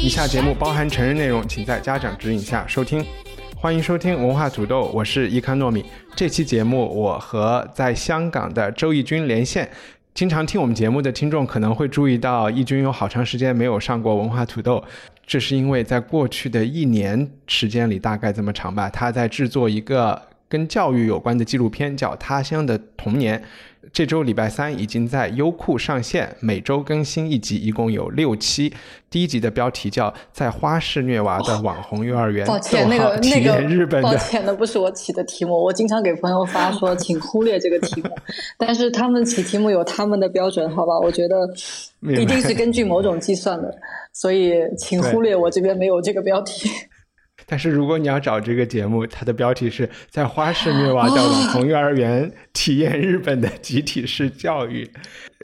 以下节目包含成人内容，请在家长指引下收听。欢迎收听文化土豆，我是伊康糯米。这期节目我和在香港的周轶君连线。经常听我们节目的听众可能会注意到，轶君有好长时间没有上过文化土豆，这是因为在过去的一年时间里，大概这么长吧，他在制作一个跟教育有关的纪录片，叫《他乡的童年》。这周礼拜三已经在优酷上线，每周更新一集，一共有六期。第一集的标题叫《在花式虐娃的网红幼儿园》，抱歉，那个那个，日本的。抱歉，那不是我起的题目。我经常给朋友发说，请忽略这个题目。但是他们起题目有他们的标准，好吧？我觉得一定是根据某种计算的，所以请忽略我这边没有这个标题。但是如果你要找这个节目，它的标题是在花式虐娃的网红幼儿园体验日本的集体式教育。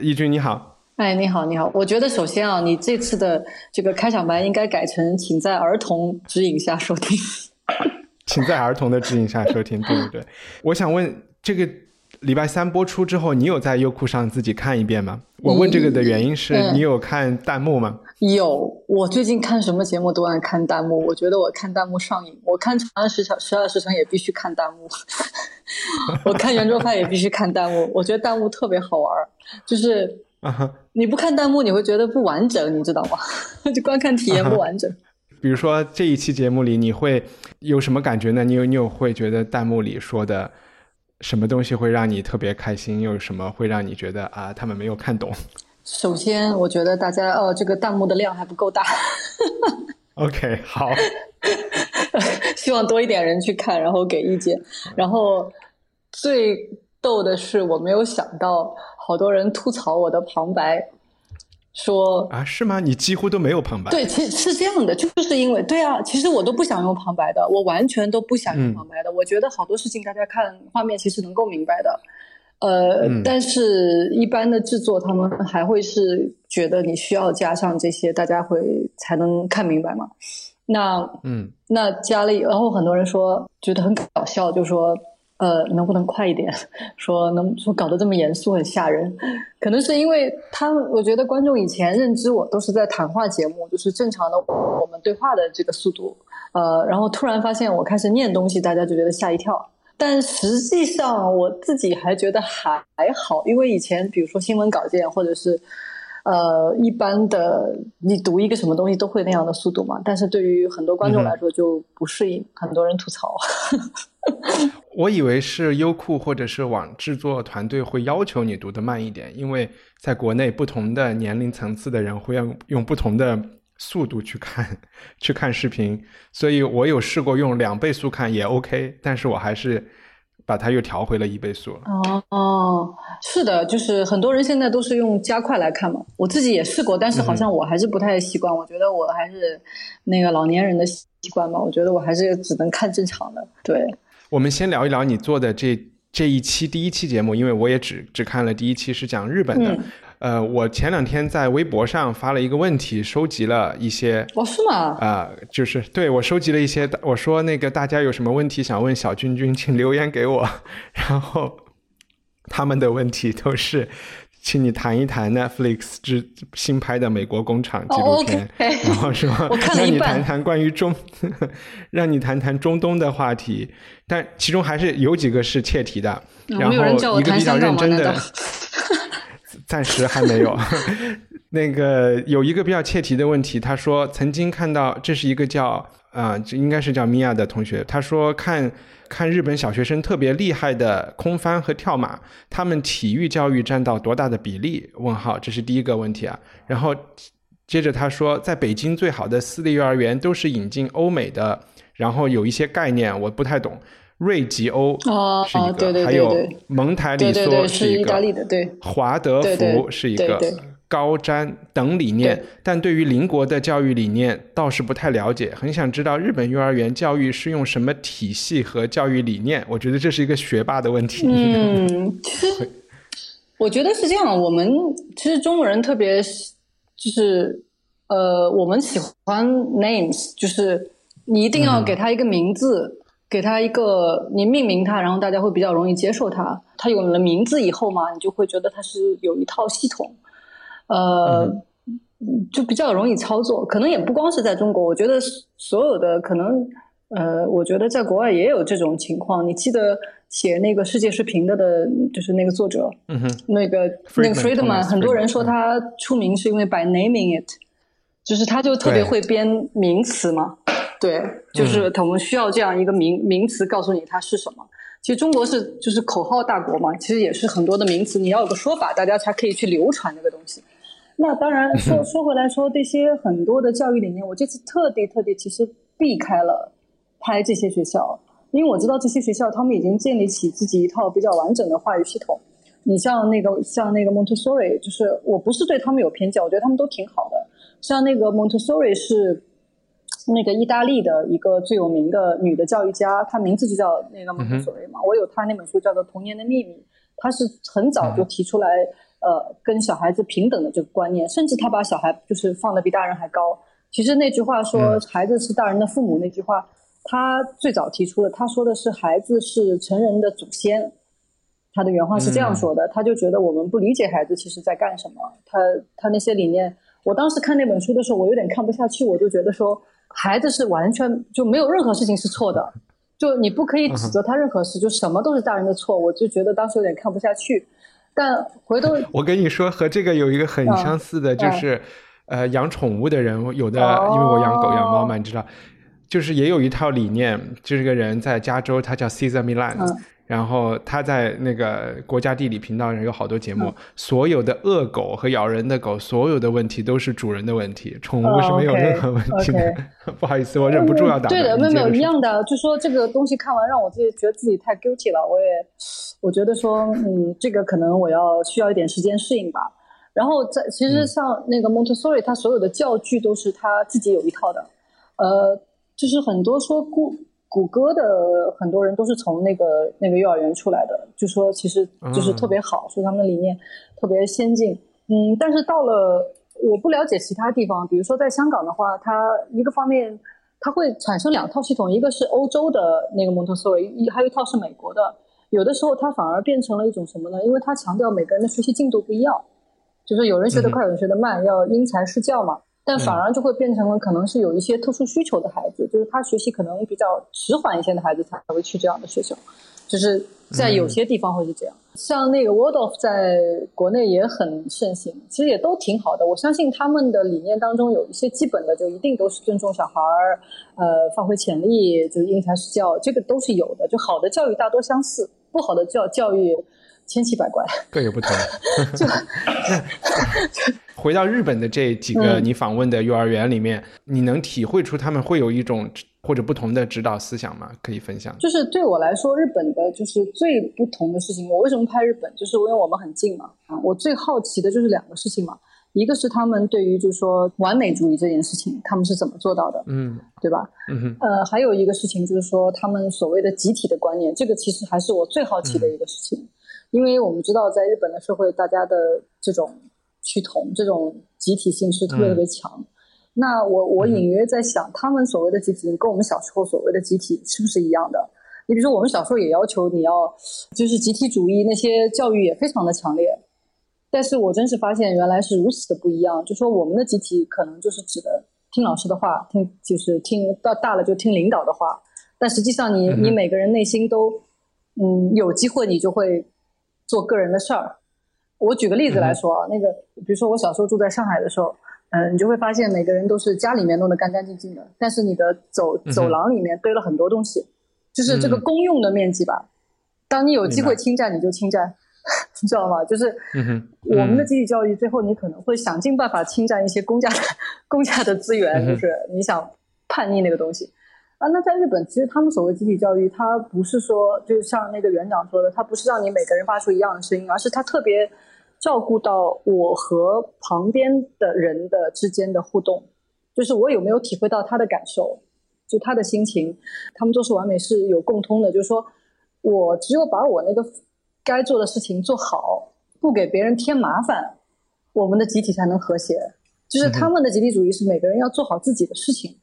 义军你好，哎，你好，你好。我觉得首先啊，你这次的这个开场白应该改成“请在儿童指引下收听 请在儿童的指引下收听，对不对？我想问，这个礼拜三播出之后，你有在优酷上自己看一遍吗？我问这个的原因是嗯你有看弹幕吗？”。有，我最近看什么节目都爱看弹幕，我觉得我看弹幕上瘾。我看《长安十小十二时辰》也必须看弹幕，我看圆桌派也必须看弹幕。我觉得弹幕特别好玩儿，就是啊哈，你不看弹幕，你会觉得不完整，你知道吗？就观看体验不完整。比如说这一期节目里，你会有什么感觉呢？你有你有会觉得弹幕里说的什么东西会让你特别开心？又有什么会让你觉得啊，他们没有看懂首先，我觉得大家呃，这个弹幕的量还不够大？OK，好，希望多一点人去看，然后给意见。然后最逗的是，我没有想到好多人吐槽我的旁白，说啊，是吗？你几乎都没有旁白。对，其实是这样的，就是因为对啊，其实我都不想用旁白的，我完全都不想用嗯旁白的。我觉得好多事情大家看画面其实能够明白的，呃，嗯但是一般的制作他们还会是觉得你需要加上这些，大家会才能看明白嘛。那嗯，那加了以，然后很多人说觉得很搞笑，就说呃能不能快一点？说能说搞得这么严肃很吓人，可能是因为他们，我觉得观众以前认知我都是在谈话节目，就是正常的我们对话的这个速度，呃，然后突然发现我开始念东西，大家就觉得吓一跳。但实际上我自己还觉得还还好，因为以前比如说新闻稿件或者是呃一般的你读一个什么东西都会那样的速度嘛，但是对于很多观众来说就不适应，很多人吐槽。我以为是优酷或者是网制作团队会要求你读的慢一点，因为在国内不同的年龄层次的人会用用不同的速度去看 去看视频，所以我有试过用两倍速看也 OK，但是我还是把它又调回了一倍速了。哦哦，是的，就是很多人现在都是用加快来看嘛。我自己也试过，但是好像我还是不太习惯。我觉得我还是那个老年人的习惯嘛。我觉得我还是只能看正常的。对，我们先聊一聊你做的这这一期第一期节目，因为我也只只看了第一期，是讲日本的。嗯呃，我前两天在微博上发了一个问题，收集了一些哦，是吗？啊、就是对我收集了一些，我说那个大家有什么问题想问小君君，请留言给我。然后他们的问题都是，请你谈一谈 Netflix 之新拍的《美国工厂》纪录片，然后说 让你谈谈关于中，让你谈谈中东的话题，但其中还是有几个是切题的。然后一个比较认真的，暂时还没有。那个有一个比较切题的问题，他说曾经看到这是一个叫啊、这应该是叫米娅的同学，他说看看日本小学生特别厉害的空翻和跳马，他们体育教育占到多大的比例？问号，这是第一个问题啊。然后接着他说，在北京最好的私立幼儿园都是引进欧美的，然后有一些概念我不太懂。瑞吉欧哦是一个，哦对对对还有蒙台里对对对，梭一个，是意大利的，对。华德福是一个高瞻等理念对，但对于邻国的教育理念倒是不太了解，很想知道日本幼儿园教育是用什么体系和教育理念。我觉得这是一个学霸的问题。嗯，其实我觉得是这样，我们其实中国人特别就是呃，我们喜欢 names，就是你一定要给他一个名字，给他一个你命名它，然后大家会比较容易接受它。它有了名字以后嘛，你就会觉得它是有一套系统，呃。就比较容易操作，可能也不光是在中国，我觉得所有的可能，呃，我觉得在国外也有这种情况。你记得写那个世界是平的的，就是那个作者，嗯哼，那个那个 Friedman，Friedman，Thomas 很多人说他出名是因为 by naming it，就是他就特别会编名词嘛，对，就是我们需要这样一个名名词告诉你它是什么。其实中国是就是口号大国嘛，其实也是很多的名词，你要有个说法，大家才可以去流传这个东西。那当然说 说回来说这些很多的教育理念，我这次特地特地其实避开了拍这些学校，因为我知道这些学校他们已经建立起自己一套比较完整的话语系统。你像那个像那个 Montessori，就是我不是对他们有偏见，我觉得他们都挺好的。像那个 Montessori 是那个意大利的一个最有名的女的教育家，她名字就叫那个 Montessori 嘛。我有她那本书叫做《童年的秘密》，她是很早就提出来。呃，跟小孩子平等的这个观念，甚至他把小孩就是放的比大人还高。其实那句话说嗯“孩子是大人的父母”那句话，他最早提出的，他说的是孩子是成人的祖先。他的原话是这样说的，他就觉得我们不理解孩子其实在干什么。他他那些理念，我当时看那本书的时候，我有点看不下去，我就觉得说，孩子是完全就没有任何事情是错的，就你不可以指责他任何事，就什么都是大人的错。我就觉得当时有点看不下去。但回头我跟你说，和这个有一个很嗯相似的，就是、呃，养宠物的人，有的、哦因为我养狗养猫嘛，你知道，就是也有一套理念。就是个人在加州，他叫 Caesar Milan，、嗯然后他在那个国家地理频道上有好多节目，嗯所有的恶狗和咬人的狗，所有的问题都是主人的问题，宠物是没有任何问题的。不好意思，我忍不住要打断。对的，没有没有一样的，就说这个东西看完让我自己觉得自己太 guilty 了，我也我觉得说，嗯，这个可能我要需要一点时间适应吧。然后在其嗯实像那个 Montessori，他所有的教具都是他自己有一套的，呃，就是很多说谷谷歌的很多人都是从那个那个幼儿园出来的，就说其实就是特别好，说他们的理念特别先进，嗯，但是到了我不了解其他地方，比如说在香港的话，它一个方面它会产生两套系统，一个是欧洲的那个蒙特梭利，一还有一套是美国的。有的时候它反而变成了一种什么呢？因为它强调每个人的学习进度不一样，就是有人学得快，有人学得慢，要因材施教嘛。但反而就会变成了可能是有一些特殊需求的孩子，就是他学习可能比较迟缓一些的孩子才会去这样的学校，就是在有些地方会是这样。像那个 Waldorf 在国内也很盛行，其实也都挺好的。我相信他们的理念当中有一些基本的，就一定都是尊重小孩儿，呃，发挥潜力，就是因材施教，这个都是有的。就好的教育大多相似，不好的教教育千奇百怪。各有不同。回到日本的这几个嗯你访问的幼儿园里面，你能体会出他们会有一种或者不同的指导思想吗？可以分享。就是对我来说，日本的就是最不同的事情。我为什么拍日本？就是因为我们很近嘛。啊，我最好奇的就是两个事情嘛。一个是他们对于就是说完美主义这件事情，他们是怎么做到的，嗯对吧？嗯哼呃，还有一个事情就是说他们所谓的集体的观念，这个其实还是我最好奇的一个事情，因为我们知道在日本的社会，大家的这种趋同、这种集体性是特别特别强。那我我隐约在想，他们所谓的集体跟我们小时候所谓的集体是不是一样的？你比如说，我们小时候也要求你要就是集体主义，那些教育也非常的强烈。但是我真是发现原来是如此的不一样。就说我们的集体可能就是指的听老师的话，听就是听到大了就听领导的话，但实际上你你每个人内心都嗯有机会你就会做个人的事儿。我举个例子来说啊，那个比如说我小时候住在上海的时候，嗯、你就会发现每个人都是家里面弄得干干净净的，但是你的走走廊里面堆了很多东西，就是这个嗯公用的面积吧。当你有机会侵占，你就侵占，你知道吗？就是我们的嗯集体教育，最后你可能会想尽办法侵占一些公家的 公家的资源，就是你想叛逆那个东西。啊，那在日本，其实他们所谓集体教育，它不是说，就像那个园长说的，它不是让你每个人发出一样的声音，而是它特别照顾到我和旁边的人的之间的互动，就是我有没有体会到他的感受，就他的心情，他们做事完美是有共通的，就是说我只有把我那个该做的事情做好，不给别人添麻烦，我们的集体才能和谐。就是他们的集体主义是每个人要做好自己的事情。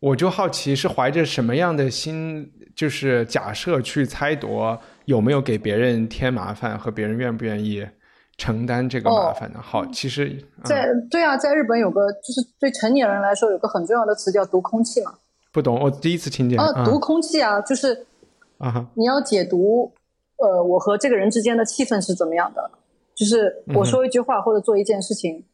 我就好奇是怀着什么样的心，就是假设去猜度有没有给别人添麻烦和别人愿不愿意承担这个麻烦呢？好，其实、嗯、在对啊，在日本有个就是对成年人来说有个很重要的词叫读空气嘛。不懂，我第一次听见啊，读空气啊，就是啊，你要解读，呃，我和这个人之间的气氛是怎么样的？就是我说一句话或者做一件事情，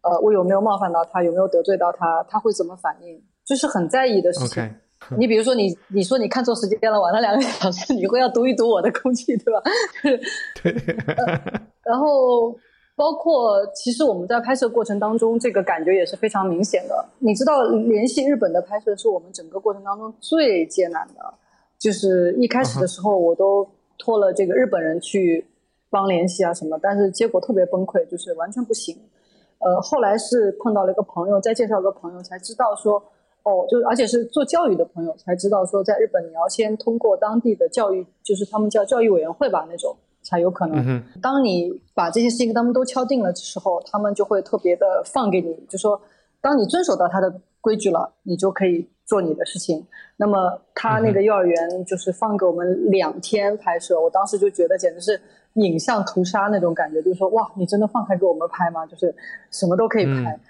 呃，我有没有冒犯到他，有没有得罪到他，他会怎么反应，就是很在意的事情。你比如说你，你说你看错时间了，晚了两个小时，你会要读一读我的空气，对吧？对，然后包括其实我们在拍摄过程当中，这个感觉也是非常明显的。你知道，联系日本的拍摄是我们整个过程当中最艰难的，就是一开始的时候我都托了这个日本人去帮联系啊什么，但是结果特别崩溃，就是完全不行。呃，后来是碰到了一个朋友，再介绍个朋友才知道说，哦，就是而且是做教育的朋友才知道说，在日本你要先通过当地的教育，就是他们叫教育委员会吧那种，才有可能。嗯，当你把这些事情他们都敲定了的时候，他们就会特别的放给你，就说，当你遵守到他的规矩了，你就可以做你的事情。那么他那个幼儿园就是放给我们两天拍摄，我当时就觉得简直是影像屠杀那种感觉，就是说哇，你真的放开给我们拍吗？就是什么都可以拍。嗯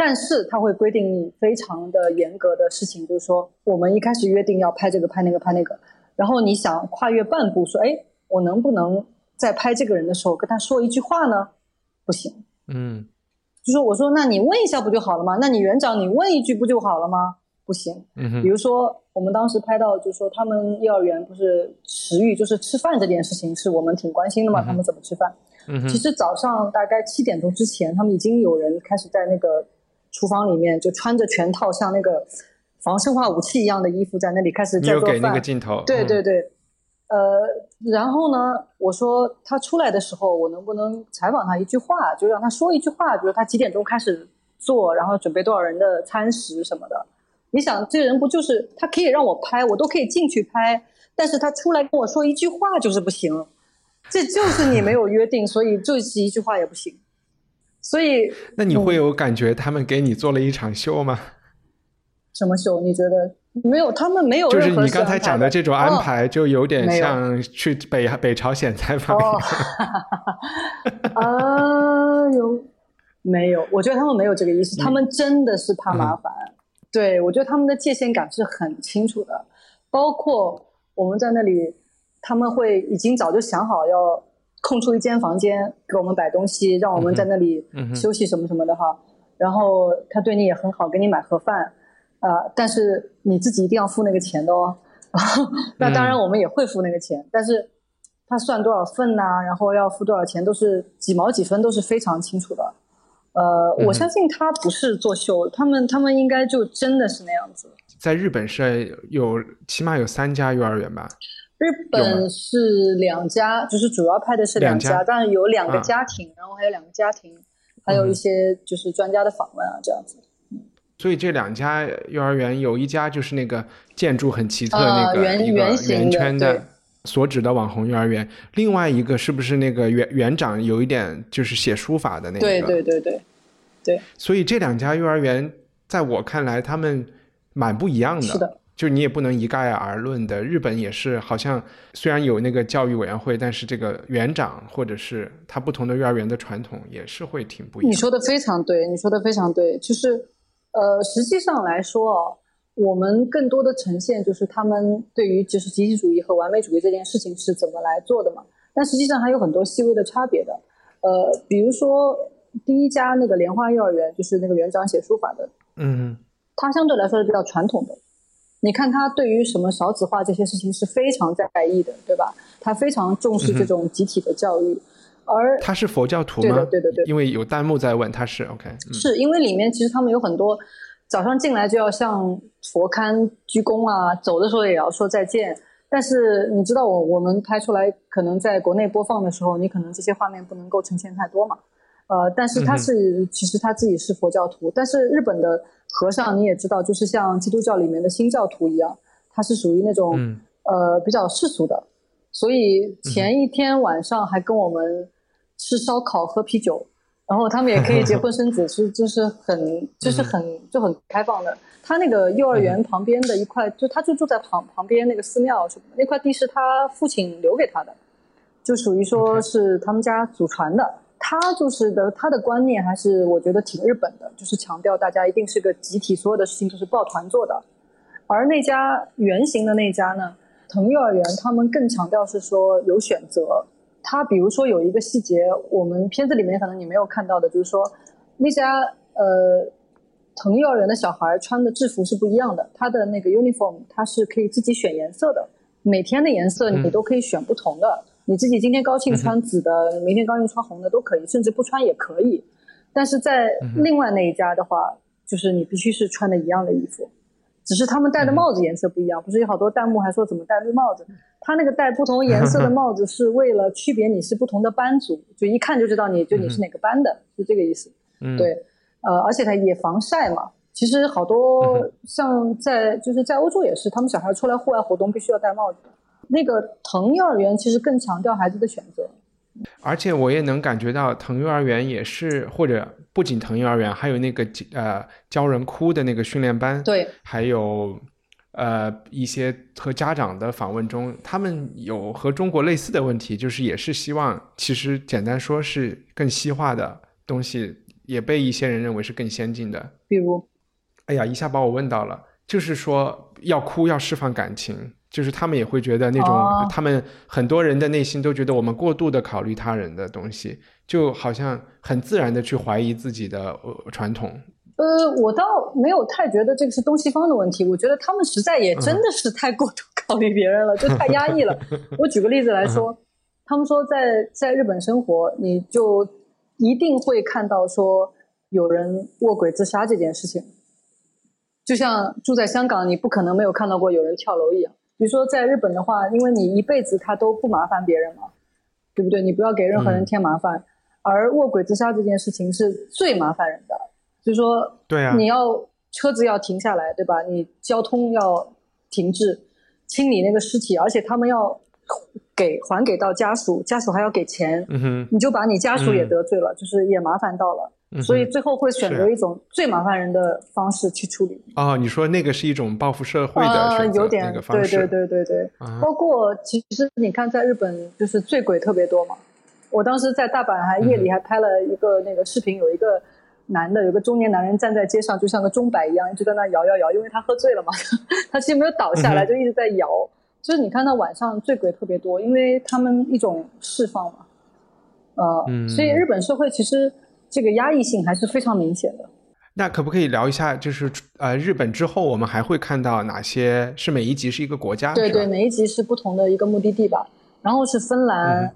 但是他会规定你非常的严格的事情，就是说我们一开始约定要拍这个拍那个拍那个，然后你想跨越半步说，哎，我能不能在拍这个人的时候跟他说一句话呢？不行，嗯就说我说那你问一下不就好了吗？那你园长你问一句不就好了吗？不行，嗯哼比如说我们当时拍到，就是说他们幼儿园不是食欲，就是吃饭这件事情是我们挺关心的嘛，嗯他们怎么吃饭？嗯其实早上大概七点钟之前，他们已经有人开始在那个厨房里面就穿着全套像那个防生化武器一样的衣服在那里开始在做饭有给那个。镜头，嗯对对对，呃，然后呢，我说他出来的时候，我能不能采访他一句话，就让他说一句话，比如他几点钟开始做，然后准备多少人的餐食什么的。你想，这个人不就是他可以让我拍，我都可以进去拍，但是他出来跟我说一句话就是不行，这就是你没有约定，所以就是一句话也不行。所以那你会有感觉他们给你做了一场秀吗？什么秀？你觉得没有？他们没有就是你刚才讲的这种安哦排，就有点像去北北朝鲜采访。哦，啊，有没有？我觉得他们没有这个意思，他们真的是怕麻烦。对，我觉得他们的界限感是很清楚的，包括我们在那里，他们会已经早就想好要空出一间房间给我们摆东西，让我们在那里休息什么什么的哈。然后他对你也很好，给你买盒饭，啊、但是你自己一定要付那个钱的哦。那当然我们也会付那个钱，但是他算多少份呐、然后要付多少钱，都是几毛几分都是非常清楚的。呃，嗯我相信他不是作秀，他们他们应该就真的是那样子。在日本是有起码有三家幼儿园吧？日本是两家，就是主要拍的是两两家但是有两个啊家庭，然后还有两个家庭，还有一些就是专家的访问啊，这样子。所以这两家幼儿园有一家就是那个建筑很奇特啊那个、圆一个圆圆圈的所指的网红幼儿园，另外一个是不是那个园园长有一点就是写书法的那个？对对对对对，所以这两家幼儿园在我看来，他们蛮不一样的。是的，就你也不能一概而论的。日本也是，好像虽然有那个教育委员会，但是这个园长或者是他不同的幼儿园的传统也是会挺不一样。你说的非常对，你说的非常对，就是呃，实际上来说啊，我们更多的呈现就是他们对于就是集体主义和完美主义这件事情是怎么来做的嘛。但实际上还有很多细微的差别的。呃，比如说第一家那个莲花幼儿园，就是那个园长写书法的，嗯他相对来说是比较传统的。你看他对于什么少子化这些事情是非常在意的，对吧？他非常重视这种集体的教育，而他是佛教徒对吗？对对的对因为有弹幕在问他是 OK，嗯是因为里面其实他们有很多早上进来就要向佛龛鞠躬啊，走的时候也要说再见。但是你知道我我们拍出来，可能在国内播放的时候，你可能这些画面不能够呈现太多嘛。呃，但是他是、其实他自己是佛教徒，但是日本的和尚你也知道，就是像基督教里面的新教徒一样，他是属于那种、嗯呃比较世俗的，所以前一天晚上还跟我们吃烧烤、喝啤酒，然后他们也可以结婚生子，是就是很就是很就很开放的。他那个幼儿园旁边的一块，就他就住在旁旁边那个寺庙什么的，那块地是他父亲留给他的，就属于说是他们家祖传的。他就是的，他的观念还是我觉得挺日本的，就是强调大家一定是个集体，所有的事情都是抱团做的。而那家原型的那家呢，藤幼儿园，他们更强调是说有选择。他比如说有一个细节，我们片子里面可能你没有看到的，就是说那家呃藤幼儿园的小孩穿的制服是不一样的，他的那个 uniform 他是可以自己选颜色的，每天的颜色你嗯都可以选不同的。你自己今天高兴穿紫的，明天高兴穿红的都可以，甚至不穿也可以。但是在另外那一家的话，就是你必须是穿的一样的衣服，只是他们戴的帽子颜色不一样。不是有好多弹幕还说怎么戴绿帽子？他那个戴不同颜色的 帽子是为了区别你是不同的班组，就一看就知道你就你是哪个班的，是这个意思。嗯，对，呃，而且它也防晒嘛。其实好多嗯像在就是在欧洲也是，他们小孩出来户外活动必须要戴帽子的。那个藤幼儿园其实更强调孩子的选择，而且我也能感觉到藤幼儿园也是，或者不仅藤幼儿园，还有那个呃教人哭的那个训练班，对，还有呃一些和家长的访问中，他们有和中国类似的问题，就是也是希望，其实简单说是更西化的东西，也被一些人认为是更先进的。比如哎呀，一下把我问到了，就是说要哭要释放感情，就是他们也会觉得那种，哦他们很多人的内心都觉得我们过度的考虑他人的东西，就好像很自然的去怀疑自己的呃传统。呃，我倒没有太觉得这个是东西方的问题，我觉得他们实在也真嗯的是太过度考虑别人了，就太压抑了。我举个例子来嗯说，他们说在在日本生活，你就一定会看到说有人卧轨自杀这件事情，就像住在香港，你不可能没有看到过有人跳楼一样。比如说在日本的话，因为你一辈子他都不麻烦别人嘛，对不对？你不要给任何人嗯添麻烦。而卧轨自杀这件事情是最麻烦人的，就是说，对啊你要车子要停下来，对吧？你交通要停滞，清理那个尸体，而且他们要给还给到家属，家属还要给钱，嗯哼，你就把你家属也嗯得罪了，就是也麻烦到了，所以最后会选择一种最麻烦人的方式去处理。哦，你说那个是一种报复社会的有点那个方式，对对对对对，啊。包括其实你看，在日本就是醉鬼特别多嘛。我当时在大阪还夜嗯里还拍了一个那个视频，有一个男的，有个中年男人站在街上，就像个钟摆一样，一直在那摇摇摇，因为他喝醉了嘛，他其实没有倒下来，就一直在摇。就是你看到晚上醉鬼特别多，因为他们一种释放嘛，呃，嗯。所以日本社会其实这个压抑性还是非常明显的。那可不可以聊一下，就是呃，日本之后我们还会看到哪些？是每一集是一个国家？对对，每一集是不同的一个目的地吧。然后是芬兰，嗯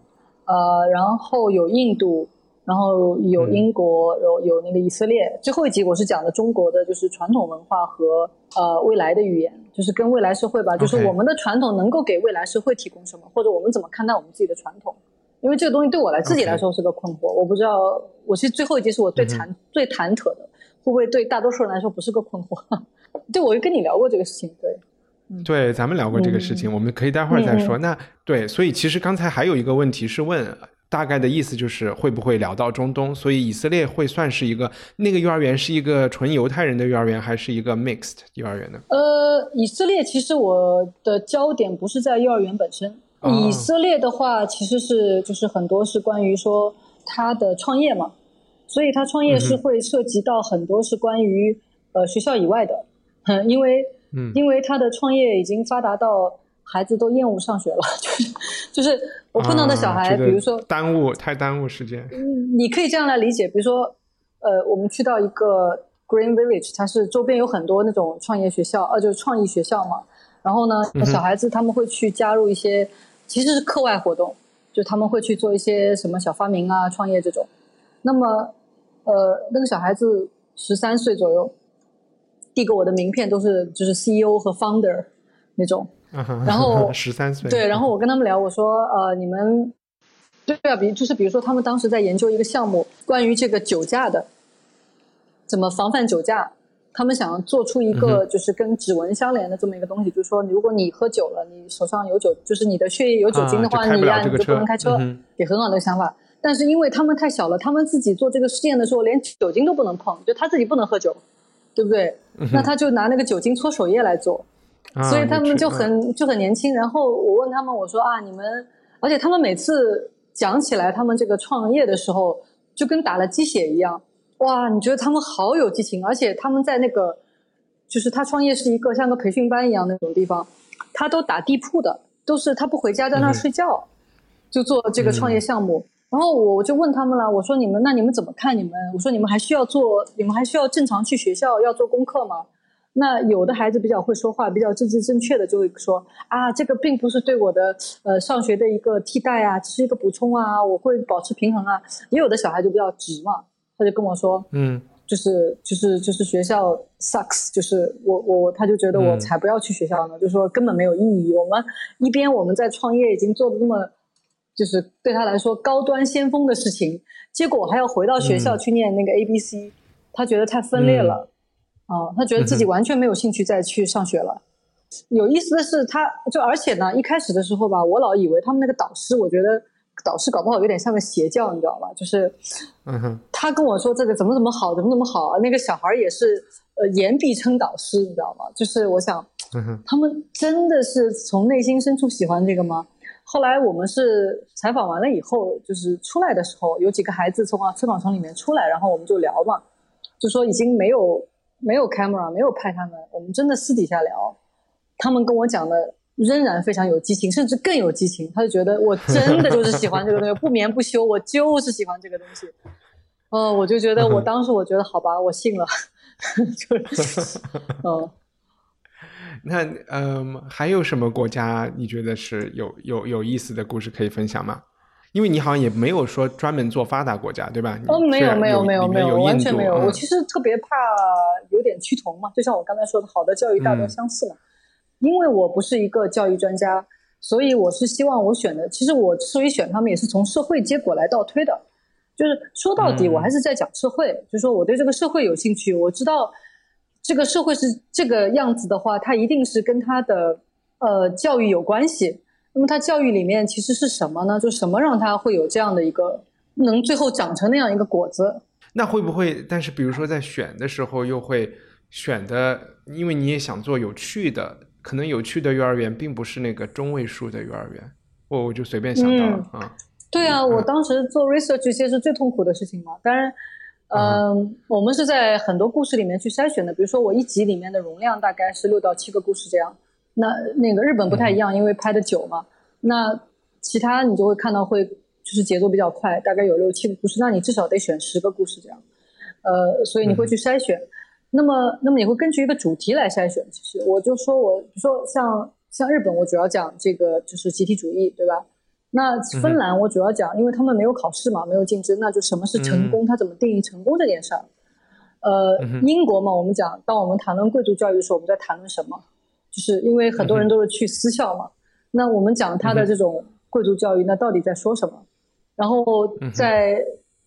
呃，然后有印度，然后有嗯英国，有有那个以色列。最后一集我是讲的中国的，就是传统文化和呃未来的语言，就是跟未来社会吧，就是我们的传统能够给未来社会提供什么，或者我们怎么看待我们自己的传统。因为这个东西对我来自己来说是个困惑我不知道，我其实最后一集是我最嗯、最忐忑的，会不会对大多数人来说不是个困惑？对，我就跟你聊过这个事情，对。对，咱们聊过这个事情，我们可以待会儿再说。那对，所以其实刚才还有一个问题是问，大概的意思就是会不会聊到中东？所以以色列会算是一个那个幼儿园是一个纯犹太人的幼儿园，还是一个 mixed 幼儿园呢？呃，以色列其实我的焦点不是在幼儿园本身。哦以色列的话，其实是就是很多是关于说他的创业嘛，所以他创业是会涉及到很多是关于呃学校以外的，嗯，因为嗯。因为他的创业已经发达到孩子都厌恶上学了，就是就是我碰到的小孩，啊比如说耽误太耽误时间，嗯你可以这样来理解，比如说，呃，我们去到一个 Green Village，它是周边有很多那种创业学校，呃，就是创意学校嘛。然后呢，小孩子他们会去加入一些，其实是课外活动，就他们会去做一些什么小发明啊、创业这种。那么，呃，那个小孩子十三岁左右，递给我的名片都是就是 CEO 和 Founder 那种。然后 十三岁，对，然后我跟他们聊，我说呃，你们对啊，比就是比如说他们当时在研究一个项目，关于这个酒驾的，怎么防范酒驾。他们想要做出一嗯个就是跟指纹相连的这么一个东西，就是说，如果你喝酒了，你手上有酒，就是你的血液有酒精的话，你呀、你就不能开车，嗯也很好的想法。但是因为他们太小了，他们自己做这个试验的时候，连酒精都不能碰，就他自己不能喝酒，对不对？那他就拿那个酒精搓手液来做。啊所以他们就很就很年轻。然后我问他们，我说啊，你们，而且他们每次讲起来他们这个创业的时候，就跟打了鸡血一样。哇，你觉得他们好有激情，而且他们在那个，就是他创业是一个像个培训班一样那种地方，他都打地铺的，都是他不回家在那儿嗯睡觉，就做这个创业项目。然后我就问他们了，我说你们那你们怎么看？你们我说你们还需要做，你们还需要正常去学校要做功课吗？那有的孩子比较会说话，比较政治正确的就会说啊，这个并不是对我的呃上学的一个替代啊，只是一个补充啊，我会保持平衡啊。也有的小孩就比较直嘛，他就跟我说，嗯就是就是就是学校 sucks，就是我我他就觉得我嗯才不要去学校呢，就说根本没有意义。我们一边我们在创业已经做的那么，就是对他来说高端先锋的事情，结果还要回到学校嗯去念那个 A B C，、他觉得太分裂了。啊、他觉得自己完全没有兴趣再去上学了。有意思的是他，就而且呢，一开始的时候吧，我老以为他们那个导师，我觉得导师搞不好有点像个邪教，你知道吧？就是嗯哼他跟我说这个怎么怎么好，怎么怎么好，那个小孩也是呃言必称导师，你知道吗？就是我想嗯哼他们真的是从内心深处喜欢这个吗？后来我们是采访完了以后，就是出来的时候，有几个孩子从啊采访场里面出来，然后我们就聊嘛，就说已经没有没有 camera 没有拍他们，我们真的私底下聊，他们跟我讲的仍然非常有激情，甚至更有激情。他就觉得我真的就是喜欢这个东西，不眠不休，我就是喜欢这个东西。哦，我就觉得我当时我觉得好吧，我信了，就是嗯。那嗯，还有什么国家你觉得是有有有意思的故事可以分享吗？因为你好像也没有说专门做发达国家，对吧？哦，没有没有有没有没有，完全没有。我其实特别怕有点趋同嘛，就像我刚才说的，好的教育大多嗯相似嘛。因为我不是一个教育专家，所以我是希望我选的，其实我之所以选他们，也是从社会结果来倒推的。就是说到底，嗯我还是在讲社会，就是说我对这个社会有兴趣，我知道这个社会是这个样子的话，它一定是跟它的呃教育有关系。那么它教育里面其实是什么呢？就什么让它会有这样的一个能最后长成那样一个果子？那会不会？但是比如说在选的时候，又会选的，因为你也想做有趣的，可能有趣的幼儿园并不是那个中位数的幼儿园。我我就随便想到了啊，对啊，嗯我当时做 research 其实是最痛苦的事情嘛。当然，嗯、我们是在很多故事里面去筛选的。比如说，我一集里面的容量大概是六到七个故事这样。那那个日本不太一样，因为拍的久嘛。那其他你就会看到会就是节奏比较快，大概有六七个故事，那你至少得选十个故事这样。呃，所以你会去筛选。那么，那么你会根据一个主题来筛选。其实我就说我，比如说像像日本，我主要讲这个就是集体主义，对吧？那芬兰我主要讲，因为他们没有考试嘛，没有竞争，那就什么是成功？他怎么定义成功这件事儿？呃，英国嘛，我们讲，当我们谈论贵族教育的时候，我们在谈论什么？就是因为很多人都是去私校嘛，那我们讲他的这种贵族教育，那到底在说什么？然后在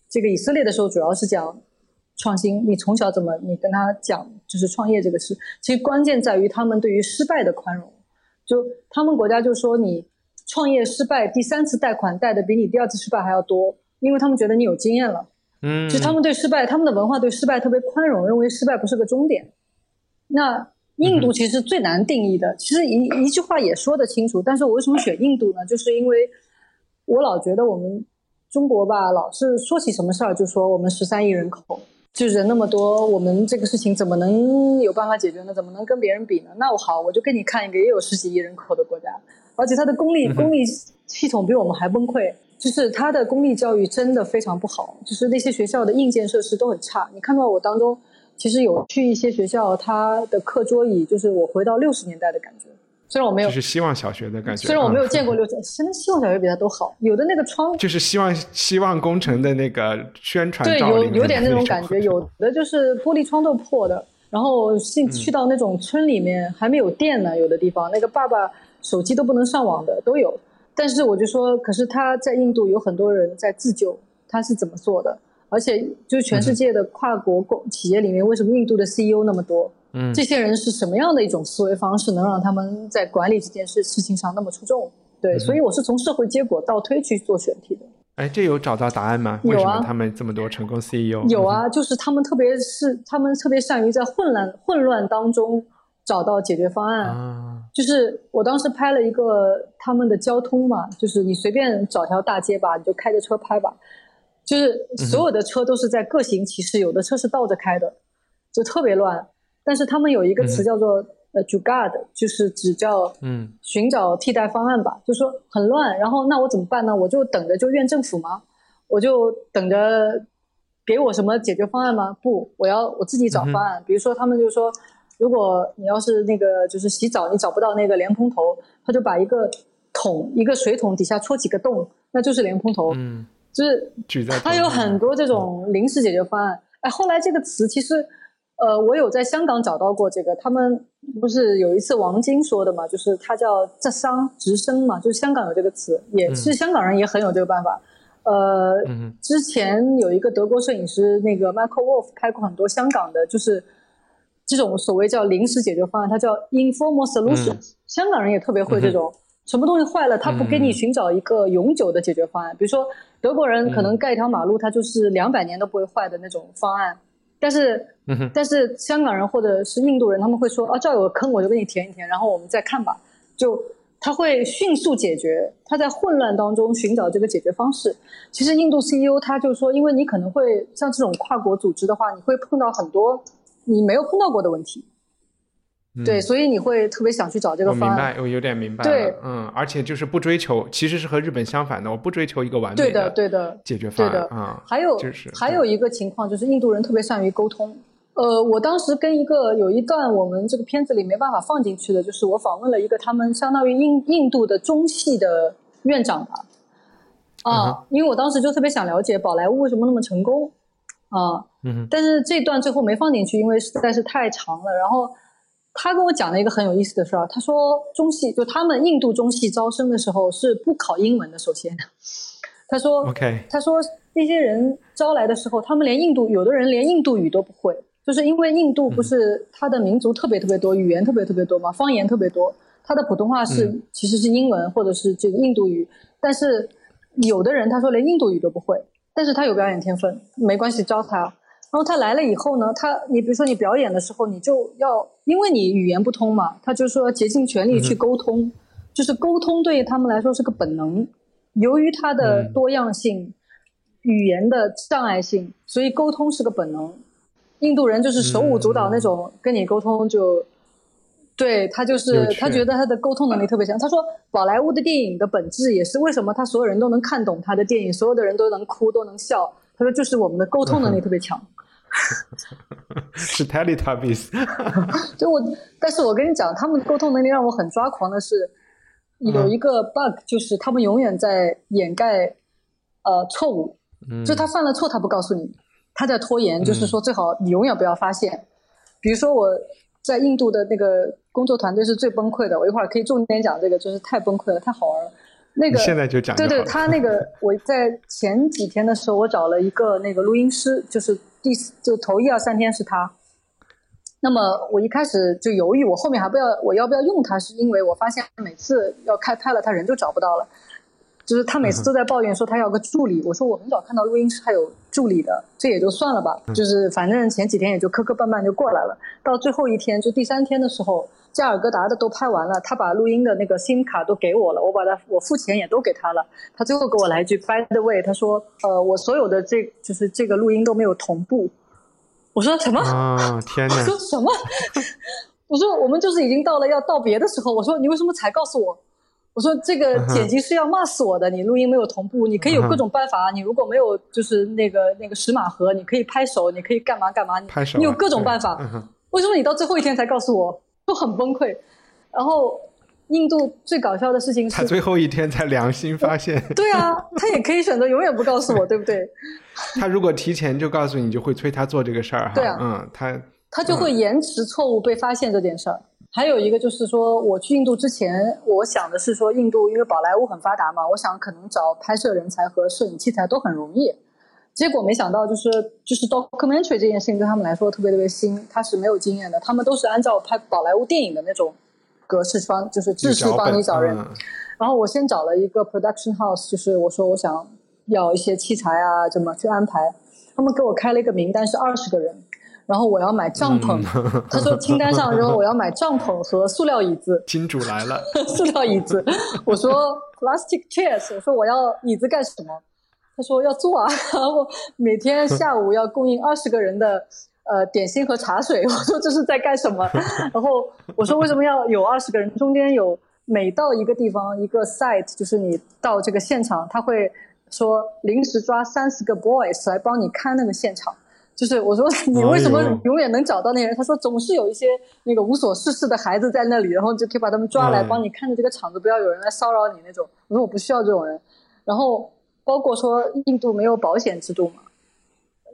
这个以色列的时候，主要是讲创新。你从小怎么你跟他讲就是创业这个事，其实关键在于他们对于失败的宽容。就他们国家就说你创业失败，第三次贷款贷的比你第二次失败还要多，因为他们觉得你有经验了。嗯，其实他们对失败，他们的文化对失败特别宽容，认为失败不是个终点。那印度其实最难定义的，其实一一句话也说得清楚。但是我为什么选印度呢？就是因为我老觉得我们中国吧，老是说起什么事儿就说我们十三亿人口，就人那么多，我们这个事情怎么能有办法解决呢？怎么能跟别人比呢？那我好，我就跟你看一个也有十几亿人口的国家，而且它的公立公立系统比我们还崩溃。就是它的公立教育真的非常不好，就是那些学校的硬件设施都很差。你看到我当中，其实有去一些学校，它的课桌椅就是我回到六十年代的感觉。虽然我没有，就是希望小学的感觉。虽然我没有见过啊六十，现在希望小学比他都好。有的那个窗，就是希望希望工程的那个宣传对，有有点那种种感觉。有的就是玻璃窗都破的，然后进去到那种村里面还没有电呢，有的地方那个爸爸手机都不能上网的都有。但是我就说，可是他在印度有很多人在自救，他是怎么做的？而且就是全世界的跨国公企业里面，为什么印度的 CEO 那么多？嗯这些人是什么样的一种思维方式，能让他们在管理这件事事情上那么出众？对，所以我是从社会结果倒推去做选题的。哎，这有找到答案吗？为什么他们这么多成功 CEO？有啊，就是他们特别是他们特别善于在混乱混乱当中找到解决方案。啊，就是我当时拍了一个他们的交通嘛，就是你随便找条大街吧，你就开着车拍吧，就是所有的车都是在各行其事，有的车是倒着开的，就特别乱。但是他们有一个词叫做、呃 “jugad”，就是指叫嗯寻找替代方案吧，就说很乱，然后那我怎么办呢？我就等着就怨政府吗？我就等着给我什么解决方案吗？不，我要我自己找方案。比如说，他们就说，如果你要是那个就是洗澡，你找不到那个莲蓬头，他就把一个桶一个水桶底下戳几个洞，那就是莲蓬头。嗯，就是举在它有很多这种临时解决方案。哎，后来这个词其实，呃，我有在香港找到过这个。他们不是有一次王晶说的嘛，就是他叫“浙商直升”嘛，就是香港有这个词，也是香港人也很有这个办法。呃，嗯之前有一个德国摄影师，那个 Michael Wolf 拍过很多香港的，就是这种所谓叫临时解决方案，它叫 informal solution、嗯香港人也特别会这种，什么东西坏了，他不给你嗯寻找一个永久的解决方案。比如说德国人可能盖一条马路，它就是两百年都不会坏的那种方案，但是嗯哼但是香港人或者是印度人，他们会说啊，这儿有个坑，我就给你填一填，然后我们再看吧。就他会迅速解决，他在混乱当中寻找这个解决方式。其实印度 CEO 他就说，因为你可能会像这种跨国组织的话，你会碰到很多你没有碰到过的问题，嗯对，所以你会特别想去找这个我明。白，我有点明白对了。嗯，而且就是不追求，其实是和日本相反的，我不追求一个完美对的，对的。解决方对的案啊。还有、就是还有一个情况就是印度人特别善于沟通。呃，我当时跟一个有一段我们这个片子里没办法放进去的，就是我访问了一个他们相当于印印度的中戏的院长吧。啊，因为我当时就特别想了解宝莱坞为什么那么成功啊，嗯但是这段最后没放进去，因为实在是太长了。然后他跟我讲了一个很有意思的事儿，他说中戏就他们印度中戏招生的时候是不考英文的，首先，他说 OK 他说那些人招来的时候，他们连印度有的人连印度语都不会，就是因为印度不是它的民族特别特别多，语言特别特别多嘛，方言特别多，它的普通话是、嗯其实是英文或者是这个印度语，但是有的人他说连印度语都不会，但是他有表演天分，没关系教他。然后他来了以后呢，他你比如说你表演的时候，你就要因为你语言不通嘛，他就说竭尽全力去沟通，就是沟通对于他们来说是个本能。由于它的嗯多样性、语言的障碍性，所以沟通是个本能。印度人就是手舞足蹈那种，跟你沟通就，对他就是他觉得他的沟通能力特别强。他说，宝莱坞的电影的本质也是为什么他所有人都能看懂他的电影，所有的人都能哭都能笑。他说，就是我们的沟通能力特别强。是 Teletubbies，就我，但是我跟你讲，他们的沟通能力让我很抓狂的是，有一个 bug，就是他们永远在掩盖呃错误，嗯就他犯了错，他不告诉你，他在拖延，就是说最好你永远不要发现。比如说我在印度的那个工作团队是最崩溃的，我一会儿可以重点讲这个，就是太崩溃了，太好玩了。那个现在就讲就对对，他那个我在前几天的时候，我找了一个那个录音师，就是第四就头一二三天是他。那么我一开始就犹豫，我后面还不要我要不要用他，是因为我发现每次要开拍了，他人就找不到了。就是他每次都在抱怨说他要个助理，我说我很少看到录音师还有助理的，这也就算了吧。就是反正前几天也就磕磕绊绊就过来了，到最后一天就第三天的时候，加尔各答的都拍完了，他把录音的那个 SIM 卡都给我了，我把他我付钱也都给他了，他最后给我来一句 By the way，他说呃我所有的这就是这个录音都没有同步，我说什么？啊，天我哪！说什么？我说我们就是已经到了要道别的时候，我说你为什么才告诉我？我说这个剪辑是要骂死我的，你录音没有同步，你可以有各种办法，你如果没有就是那个那个石码盒，你可以拍手，你可以干嘛干嘛，你拍手啊你有各种办法为什么你到最后一天才告诉我？都很崩溃。然后印度最搞笑的事情是，他最后一天才良心发现，对啊，他也可以选择永远不告诉我，对不对？他如果提前就告诉你，就会催他做这个事儿哈。对啊嗯，他他就会延迟错误被发现这件事儿。还有一个就是说，我去印度之前，我想的是说，印度因为宝莱坞很发达嘛，我想可能找拍摄人才和摄影器材都很容易。结果没想到，就是就是 documentary 这件事情对他们来说特别特别新，他是没有经验的，他们都是按照拍宝莱坞电影的那种格式方，就是制式帮你找人。嗯然后我先找了一个 production house，就是我说我想要一些器材啊，怎么去安排。他们给我开了一个名单是二十个人，然后我要买帐篷。他说清单上，然后我要买帐篷和塑料椅子，金主来了，塑料椅子。我说 plastic chairs，我说我要椅子干什么？他说要坐啊，然后每天下午要供应二十个人的呃点心和茶水。我说这是在干什么？然后我说为什么要有二十个人？中间有每到一个地方一个 site，就是你到这个现场，他会说临时抓三十个 boys 来帮你看那个现场。就是我说你为什么永远能找到那些人？他说总是有一些那个无所事事的孩子在那里，然后就可以把他们抓来嗯帮你看着这个场子，不要有人来骚扰你那种。我说我不需要这种人。然后包括说印度没有保险制度嘛，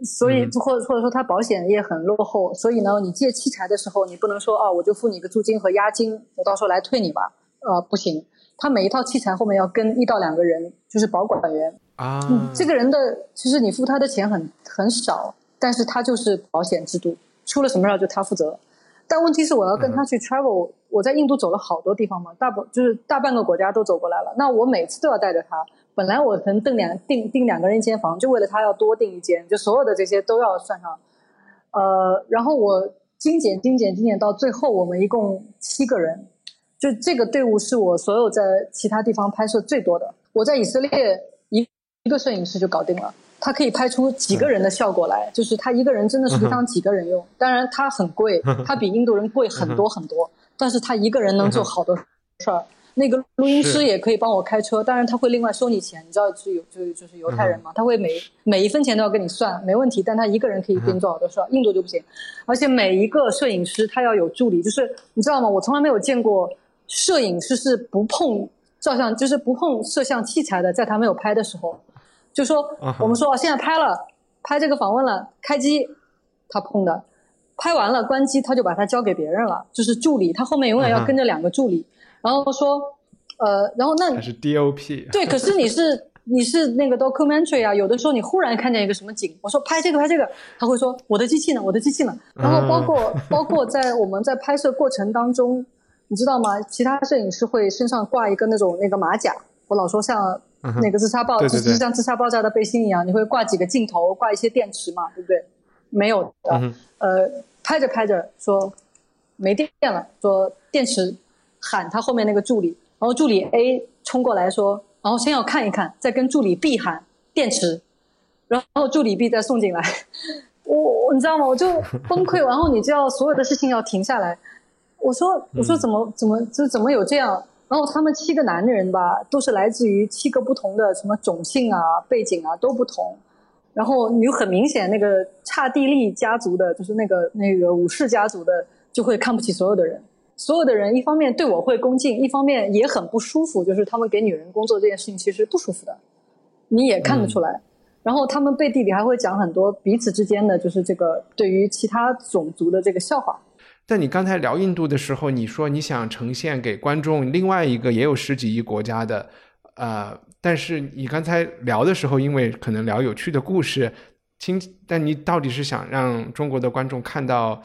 所以嗯或者或者说他保险业很落后，所以呢，你借器材的时候，你不能说啊，我就付你个租金和押金，我到时候来退你吧，呃，不行。他每一套器材后面要跟一到两个人，就是保管员。啊，嗯，这个人的其实你付他的钱很很少，但是他就是保险制度，出了什么事儿就他负责。但问题是我要跟他去 travel，、我在印度走了好多地方嘛，大部就是大半个国家都走过来了。那我每次都要带着他，本来我可能订两订订两个人一间房，就为了他要多订一间，就所有的这些都要算上。呃，然后我精简精简精简到最后，我们一共七个人，就这个队伍是我所有在其他地方拍摄最多的。我在以色列一一个摄影师就搞定了，他可以拍出几个人的效果来，就是他一个人真的是可以当几个人用。当然他很贵，他比印度人贵很多很多，但是他一个人能做好多事儿。那个录音师也可以帮我开车，当然他会另外收你钱，你知道是有就是就是犹太人嘛，他会每每一分钱都要跟你算，没问题。但他一个人可以给你做好多事儿，印度就不行。而且每一个摄影师他要有助理，就是你知道吗？我从来没有见过摄影师是不碰照相，就是不碰摄像器材的，在他没有拍的时候，就说我们说哦，现在拍了，拍这个访问了，开机，他碰的，拍完了关机，他就把它交给别人了，就是助理，他后面永远要跟着两个助理，然后说，呃，然后那他是 DOP，对，可是你是你是那个 documentary 啊，有的时候你忽然看见一个什么景，我说拍这个拍这个，他会说我的机器呢，我的机器呢。然后包括、包括在我们在拍摄过程当中，你知道吗？其他摄影师会身上挂一个那种那个马甲，我老说像那个自杀爆，对对对就是像自杀爆炸的背心一样，你会挂几个镜头，挂一些电池嘛，对不对？没有的，嗯呃，拍着拍着说没电了，说电池，喊他后面那个助理，然后助理 A 冲过来说，然后先要看一看，再跟助理 B 喊电池，然后助理 B 再送进来，我我你知道吗？我就崩溃，然后你就要所有的事情要停下来。我说我说怎么怎么就怎么有这样？然后他们七个男的人吧，都是来自于七个不同的什么种姓啊、背景啊都不同。然后你就很明显，那个刹帝利家族的，就是那个那个武士家族的，就会看不起所有的人。所有的人一方面对我会恭敬，一方面也很不舒服，就是他们给女人工作这件事情其实不舒服的，你也看得出来。然后他们背地里还会讲很多彼此之间的，就是这个对于其他种族的这个笑话。但你刚才聊印度的时候，你说你想呈现给观众另外一个也有十几亿国家的，呃，但是你刚才聊的时候，因为可能聊有趣的故事，听，但你到底是想让中国的观众看到，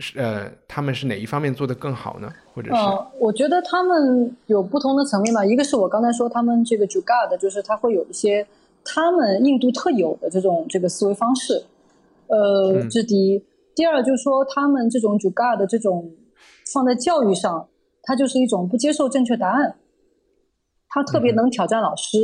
是呃，他们是哪一方面做得更好呢？或者是，嗯，我觉得他们有不同的层面吧。一个是我刚才说他们这个 Jugaad，就是他会有一些他们印度特有的这种这个思维方式，呃，嗯这第一。第二就是说他们这种 Jugaad 的这种放在教育上，它就是一种不接受正确答案，他特别能挑战老师。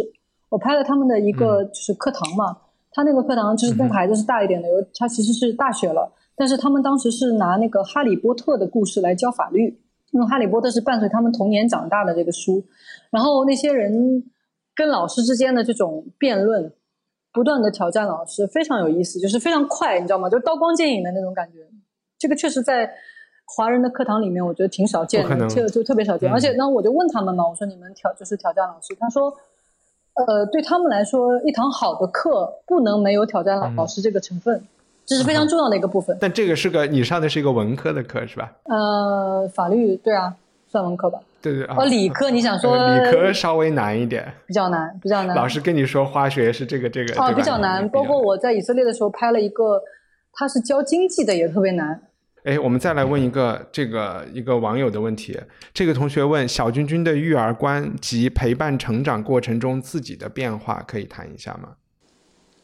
我拍了他们的一个就是课堂嘛，他那个课堂就是那个孩子是大一点的，有他其实是大学了，但是他们当时是拿那个《哈利波特》的故事来教法律。因为《哈利波特》是伴随他们童年长大的这个书，然后那些人跟老师之间的这种辩论，不断的挑战老师，非常有意思，就是非常快，你知道吗？就刀光剑影的那种感觉。这个确实在华人的课堂里面，我觉得挺少见的，就就特别少见。嗯而且呢，我就问他们嘛，我说你们挑就是挑战老师，他说，呃，对他们来说，一堂好的课不能没有挑战嗯老师这个成分，这是非常重要的一个部分。但这个是个你上的是一个文科的课是吧？呃，法律对啊，算文科吧。对对啊。哦，理科你想说呃理科稍微难一点，比较难，比较难。老师跟你说化学是这个这个，哦，比较难。包括我在以色列的时候拍了一个，他是教经济的，也特别难。哎，我们再来问一个这个一个网友的问题。这个同学问小君君的育儿观及陪伴成长过程中自己的变化，可以谈一下吗？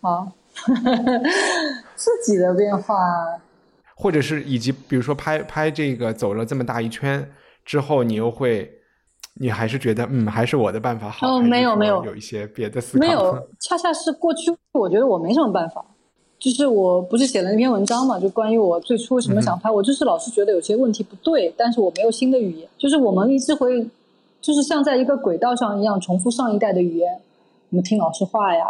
好，自己的变化，或者是以及比如说拍拍这个走了这么大一圈之后，你又会，你还是觉得嗯，还是我的办法好？哦没有没有有一些别的思考。没有，恰恰是过去我觉得我没什么办法。就是我不是写了那篇文章嘛，就关于我最初为什么想拍，我就是老是觉得有些问题不对，但是我没有新的语言，就是我们一直会，就是像在一个轨道上一样重复上一代的语言，我们听老师话呀，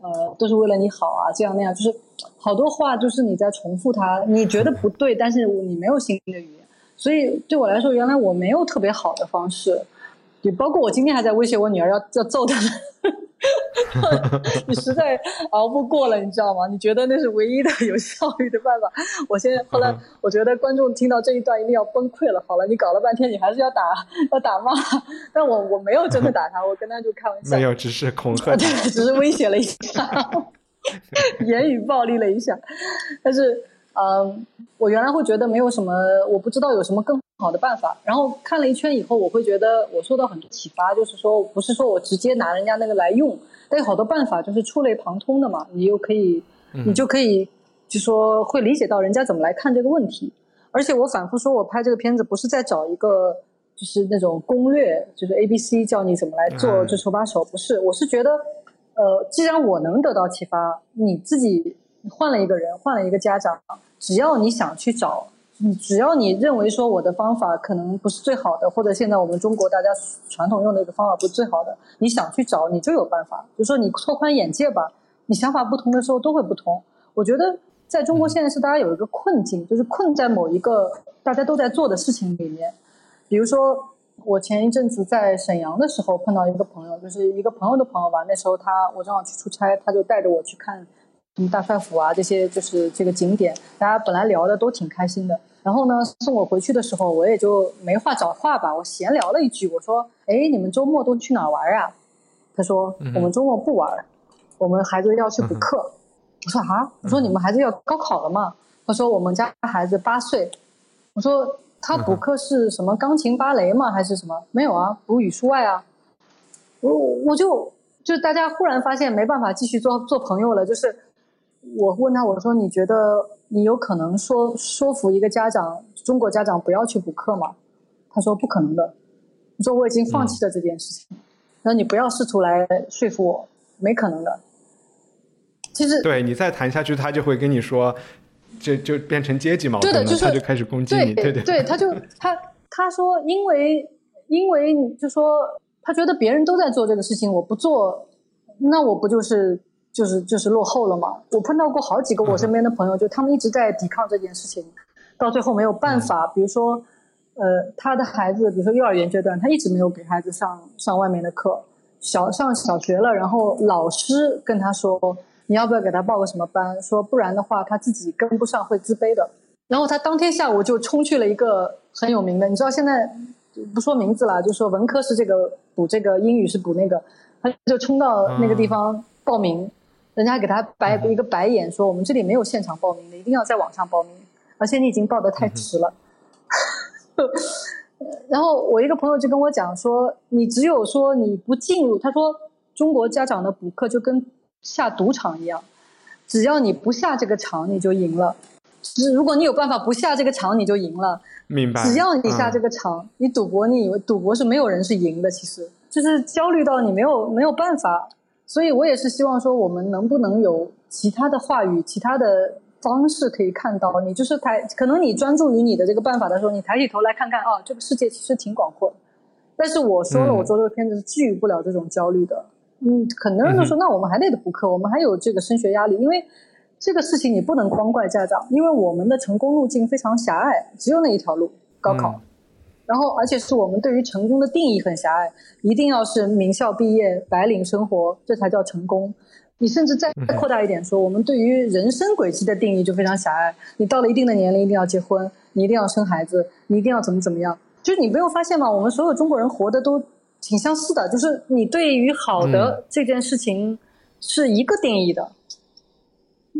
呃，都是为了你好啊，这样那样，就是好多话就是你在重复它，你觉得不对，但是你没有新的语言，所以对我来说，原来我没有特别好的方式，也包括我今天还在威胁我女儿要要揍她。你实在熬不过了，你知道吗？你觉得那是唯一的有效率的办法。我现在后来嗯我觉得观众听到这一段一定要崩溃了。好了，你搞了半天，你还是要打要打骂，但我我没有真的打他，我跟他就开玩笑没，有，只是恐吓对。，只是威胁了一下，言语暴力了一下。但是，嗯，我原来会觉得没有什么，我不知道有什么更好的办法。然后看了一圈以后，我会觉得我受到很多启发，就是说，不是说我直接拿人家那个来用，但有好多办法就是触类旁通的嘛，你又可以，你就可以，就说会理解到人家怎么来看这个问题。而且我反复说，我拍这个片子不是在找一个就是那种攻略，就是 A B C 教你怎么来做嗯这手把手，不是，我是觉得，呃，既然我能得到启发，你自己换了一个人，换了一个家长，只要你想去找，你只要你认为说我的方法可能不是最好的，或者现在我们中国大家传统用的一个方法不是最好的，你想去找，你就有办法。就说你拓宽眼界吧，你想法不同的时候都会不同。我觉得在中国现在是大家有一个困境，就是困在某一个大家都在做的事情里面。比如说，我前一阵子在沈阳的时候碰到一个朋友，就是一个朋友的朋友吧。那时候他我正好去出差，他就带着我去看什么大帅府啊这些，就是这个景点。大家本来聊的都挺开心的。然后呢，送我回去的时候，我也就没话找话吧，我闲聊了一句，我说：“哎，你们周末都去哪玩啊？”他说：“我们周末不玩，我们孩子要去补课。我说：“啊？”我说：“你们孩子要高考了吗？”他说：“我们家孩子八岁。”我说：“他补课是什么钢琴、芭蕾吗？还是什么？没有啊，补语数外啊。”我我就就大家忽然发现没办法继续做做朋友了，就是我问他，我说：“你觉得你有可能说说服一个家长，中国家长不要去补课吗？”他说：“不可能的。”我说：“我已经放弃了这件事情。那你不要试图来说服我，没可能的。”其实对你再谈下去，他就会跟你说，就就变成阶级矛盾了，对的就是他就开始攻击你，对对对他就 他他说，因为因为就说他觉得别人都在做这个事情，我不做，那我不就是就是就是落后了嘛？我碰到过好几个我身边的朋友，就他们一直在抵抗这件事情，到最后没有办法。比如说，呃，他的孩子，比如说幼儿园阶段，他一直没有给孩子上上外面的课，小上小学了，然后老师跟他说。你要不要给他报个什么班？说不然的话，他自己跟不上会自卑的。然后他当天下午就冲去了一个很有名的，你知道现在不说名字了，就说文科是这个补这个，英语是补那个，他就冲到那个地方报名，人家给他白一个白眼，说我们这里没有现场报名的，一定要在网上报名，而且你已经报的太迟了。然后我一个朋友就跟我讲说，你只有说你不进入，他说中国家长的补课就跟下赌场一样，只要你不下这个场，你就赢了。只如果你有办法不下这个场，你就赢了。明白。只要你下这个，个场，你赌博，你以为赌博是没有人是赢的，其实就是焦虑到你没有没有办法。所以我也是希望说，我们能不能有其他的话语、其他的方式可以看到，你就是抬，可能你专注于你的这个办法的时候，你抬起头来看看，啊，这个世界其实挺广阔的。但是我说了，嗯我做这个片子是治愈不了这种焦虑的。嗯，很多人都说，那我们还得补课，我们还有这个升学压力，因为这个事情你不能光怪家长，因为我们的成功路径非常狭隘，只有那一条路，高考。然后，而且是我们对于成功的定义很狭隘，一定要是名校毕业、白领生活，这才叫成功。你甚至再扩大一点说，我们对于人生轨迹的定义就非常狭隘。你到了一定的年龄，一定要结婚，你一定要生孩子，你一定要怎么怎么样。就是你没有发现吗？我们所有中国人活的都挺相似的，就是你对于好的这件事情是一个定义的。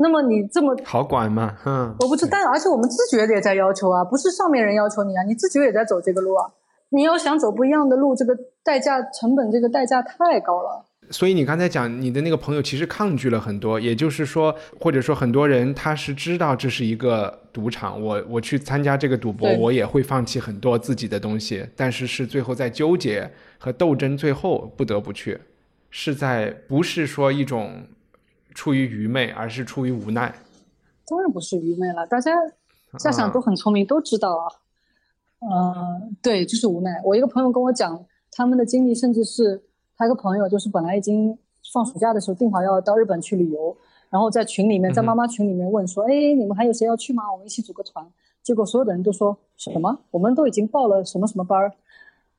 那么你这么好管吗，嗯，我不知道，而且我们自觉的也在要求啊，不是上面人要求你啊，你自觉也在走这个路啊。你要想走不一样的路，这个代价成本，这个代价太高了。所以你刚才讲你的那个朋友其实抗拒了很多，也就是说，或者说很多人他是知道这是一个赌场，我我去参加这个赌博，我也会放弃很多自己的东西，但是是最后在纠结和斗争，最后不得不去，是在不是说一种出于愚昧，而是出于无奈。当然不是愚昧了，大家家长都很聪明，都知道啊。嗯、对，就是无奈。我一个朋友跟我讲，他们的经历，甚至是他一个朋友，就是本来已经放暑假的时候定好要到日本去旅游，然后在群里面，在妈妈群里面问说：“哎，你们还有谁要去吗？我们一起组个团。”结果所有的人都说什么？我们都已经报了什么什么班儿。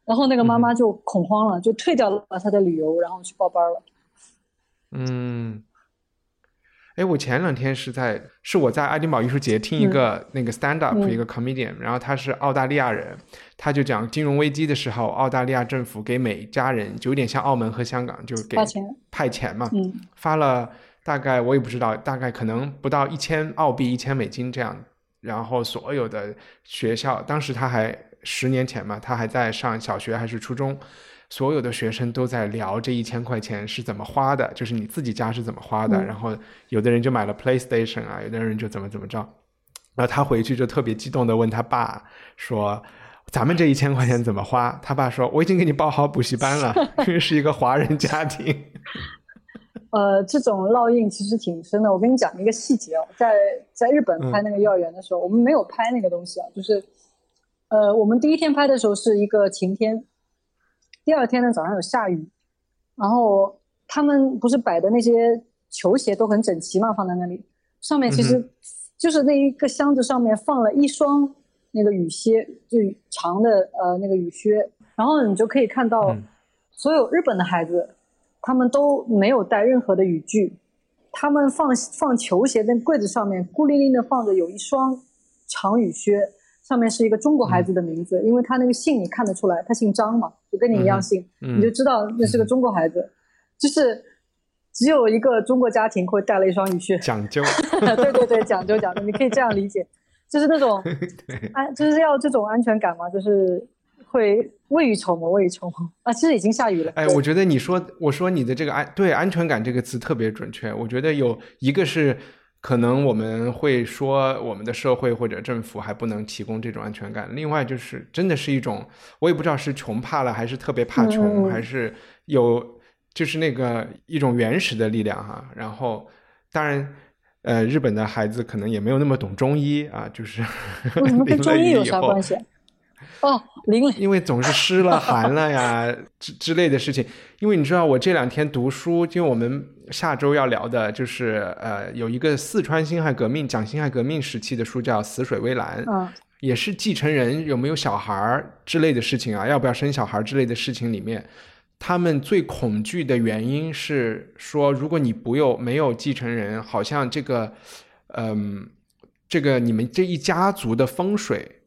然后那个妈妈就恐慌了，就退掉了她的旅游，然后去报班了。嗯，哎，我前两天是在是我在爱丁堡艺术节听一个、那个 stand up、嗯一个 comedian，然后他是澳大利亚人，他就讲金融危机的时候，澳大利亚政府给每家人就有点像澳门和香港，就是给派钱嘛，嗯。发了大概我也不知道，大概可能不到一千澳币、一千美金这样。然后所有的学校，当时他还十年前嘛，他还在上小学还是初中，所有的学生都在聊这一千块钱是怎么花的，就是你自己家是怎么花的。嗯然后有的人就买了 PlayStation 啊，有的人就怎么怎么着。然后他回去就特别激动的问他爸说：“咱们这一千块钱怎么花？”他爸说：“我已经给你报好补习班了，因为是一个华人家庭。呃，这种烙印其实挺深的。我跟你讲一个细节哦，在在日本拍那个幼儿园的时候，我们没有拍那个东西啊，就是呃，我们第一天拍的时候是一个晴天，第二天呢早上有下雨，然后他们不是摆的那些球鞋都很整齐嘛，放在那里，上面其嗯实就是那一个箱子上面放了一双那个雨靴，就长的呃那个雨靴，然后你就可以看到嗯。所有日本的孩子。他们都没有带任何的雨具，他们放放球鞋的柜子上面孤零零的放着有一双长雨靴，上面是一个中国孩子的名字，因为他那个姓你看得出来，他姓张嘛，就跟你一样姓，嗯你就知道那是个中国孩子，就是只有一个中国家庭会带了一双雨靴，讲究，对对对，讲究讲究，你可以这样理解，就是那种 安，就是要这种安全感嘛，就是会未雨绸缪，未雨绸缪。啊，其实已经下雨了，哎，我觉得你说我说你的这个安对安全感这个词特别准确。我觉得有一个是可能我们会说我们的社会或者政府还不能提供这种安全感，另外就是真的是一种我也不知道是穷怕了还是特别怕穷，还是有就是那个一种原始的力量哈。然后当然。呃，日本的孩子可能也没有那么懂中医啊，就是为什么跟 中医以后啥关系？哦，因为总是湿了、寒了呀之之类的事情。因为你知道，我这两天读书，因为我们下周要聊的就是呃，有一个四川辛亥革命讲辛亥革命时期的书叫《死水微澜》，嗯也是继承人有没有小孩儿之类的事情啊，要不要生小孩儿之类的事情里面。他们最恐惧的原因是说，如果你不有没有继承人，好像这个，嗯，这个你们这一家族的风水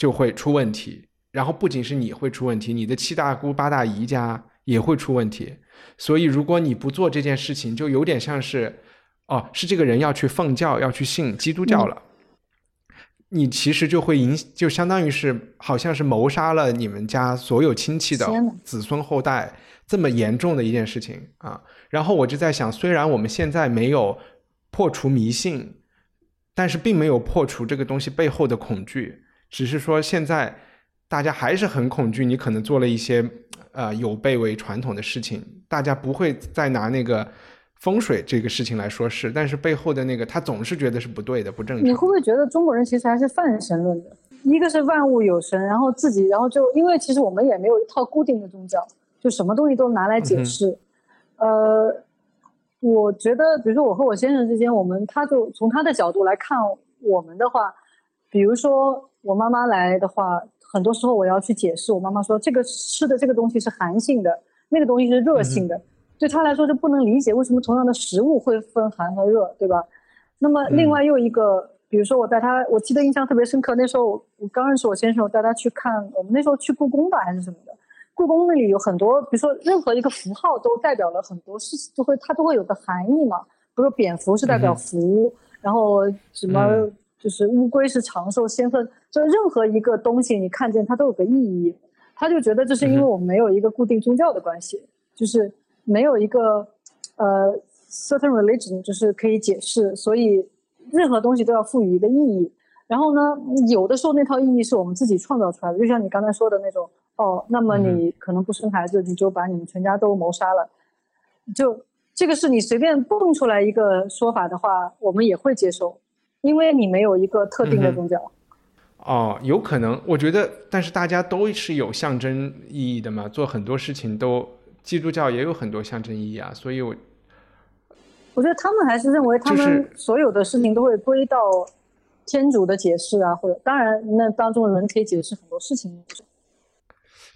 就会出问题。然后不仅是你会出问题，你的七大姑八大姨家也会出问题。所以如果你不做这件事情，就有点像是，哦，是这个人要去奉教，要去信基督教了。你其实就会影，就相当于是好像是谋杀了你们家所有亲戚的子孙后代，这么严重的一件事情啊。然后我就在想，虽然我们现在没有破除迷信，但是并没有破除这个东西背后的恐惧，只是说现在大家还是很恐惧，你可能做了一些呃有悖为传统的事情，大家不会再拿那个风水这个事情来说事，但是背后的那个他总是觉得是不对的、不正常。你会不会觉得中国人其实还是泛神论的？一个是万物有神，然后自己，然后就因为其实我们也没有一套固定的宗教，就什么东西都拿来解释。呃，我觉得，比如说我和我先生之间，我们他就从他的角度来看我们的话，比如说我妈妈来的话，很多时候我要去解释，我妈妈说这个吃的这个东西是寒性的，那个东西是热性的，对她来说就不能理解为什么同样的食物会分寒和热，对吧？那么另外又一个。比如说我带她，我记得印象特别深刻。那时候我刚认识我先生，我带他去看，我们那时候去故宫吧还是什么的。故宫那里有很多，比如说任何一个符号都代表了很多事情，就会它都会有个含义嘛。比如说蝙蝠是代表福，然后什么就是乌龟是长寿仙鹤，就任何一个东西你看见它都有个意义。他就觉得这是因为我们没有一个固定宗教的关系，就是没有一个呃 certain religion 就是可以解释，所以。任何东西都要赋予一个意义，然后呢，有的时候那套意义是我们自己创造出来的，就像你刚才说的那种，哦，那么你可能不生孩子，你就把你们全家都谋杀了，就这个是你随便蹦出来一个说法的话，我们也会接受，因为你没有一个特定的宗教。哦，有可能，我觉得，但是大家都是有象征意义的嘛，做很多事情都，基督教也有很多象征意义啊，所以我。我觉得他们还是认为他们所有的事情都会归到天主的解释啊，或者当然那当中人可以解释很多事情。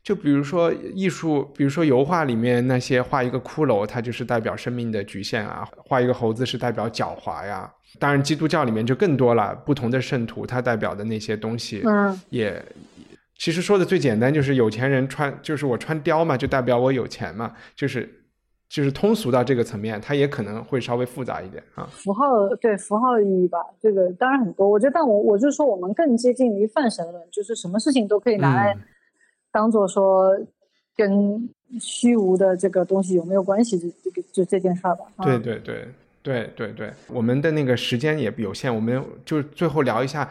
就比如说艺术，比如说油画里面那些画一个骷髅，它就是代表生命的局限啊；画一个猴子是代表狡猾呀。当然基督教里面就更多了，不同的圣徒它代表的那些东西，嗯，也其实说的最简单就是有钱人穿，就是我穿貂嘛，就代表我有钱嘛，就是。就是通俗到这个层面，它也可能会稍微复杂一点啊。符号对符号意义吧，这个当然很多。我觉得，但我我就说，我们更接近于泛神论，就是什么事情都可以拿来当做说跟虚无的这个东西有没有关系，这个就这件事儿吧。对对对对对对，我们的那个时间也有限，我们就最后聊一下，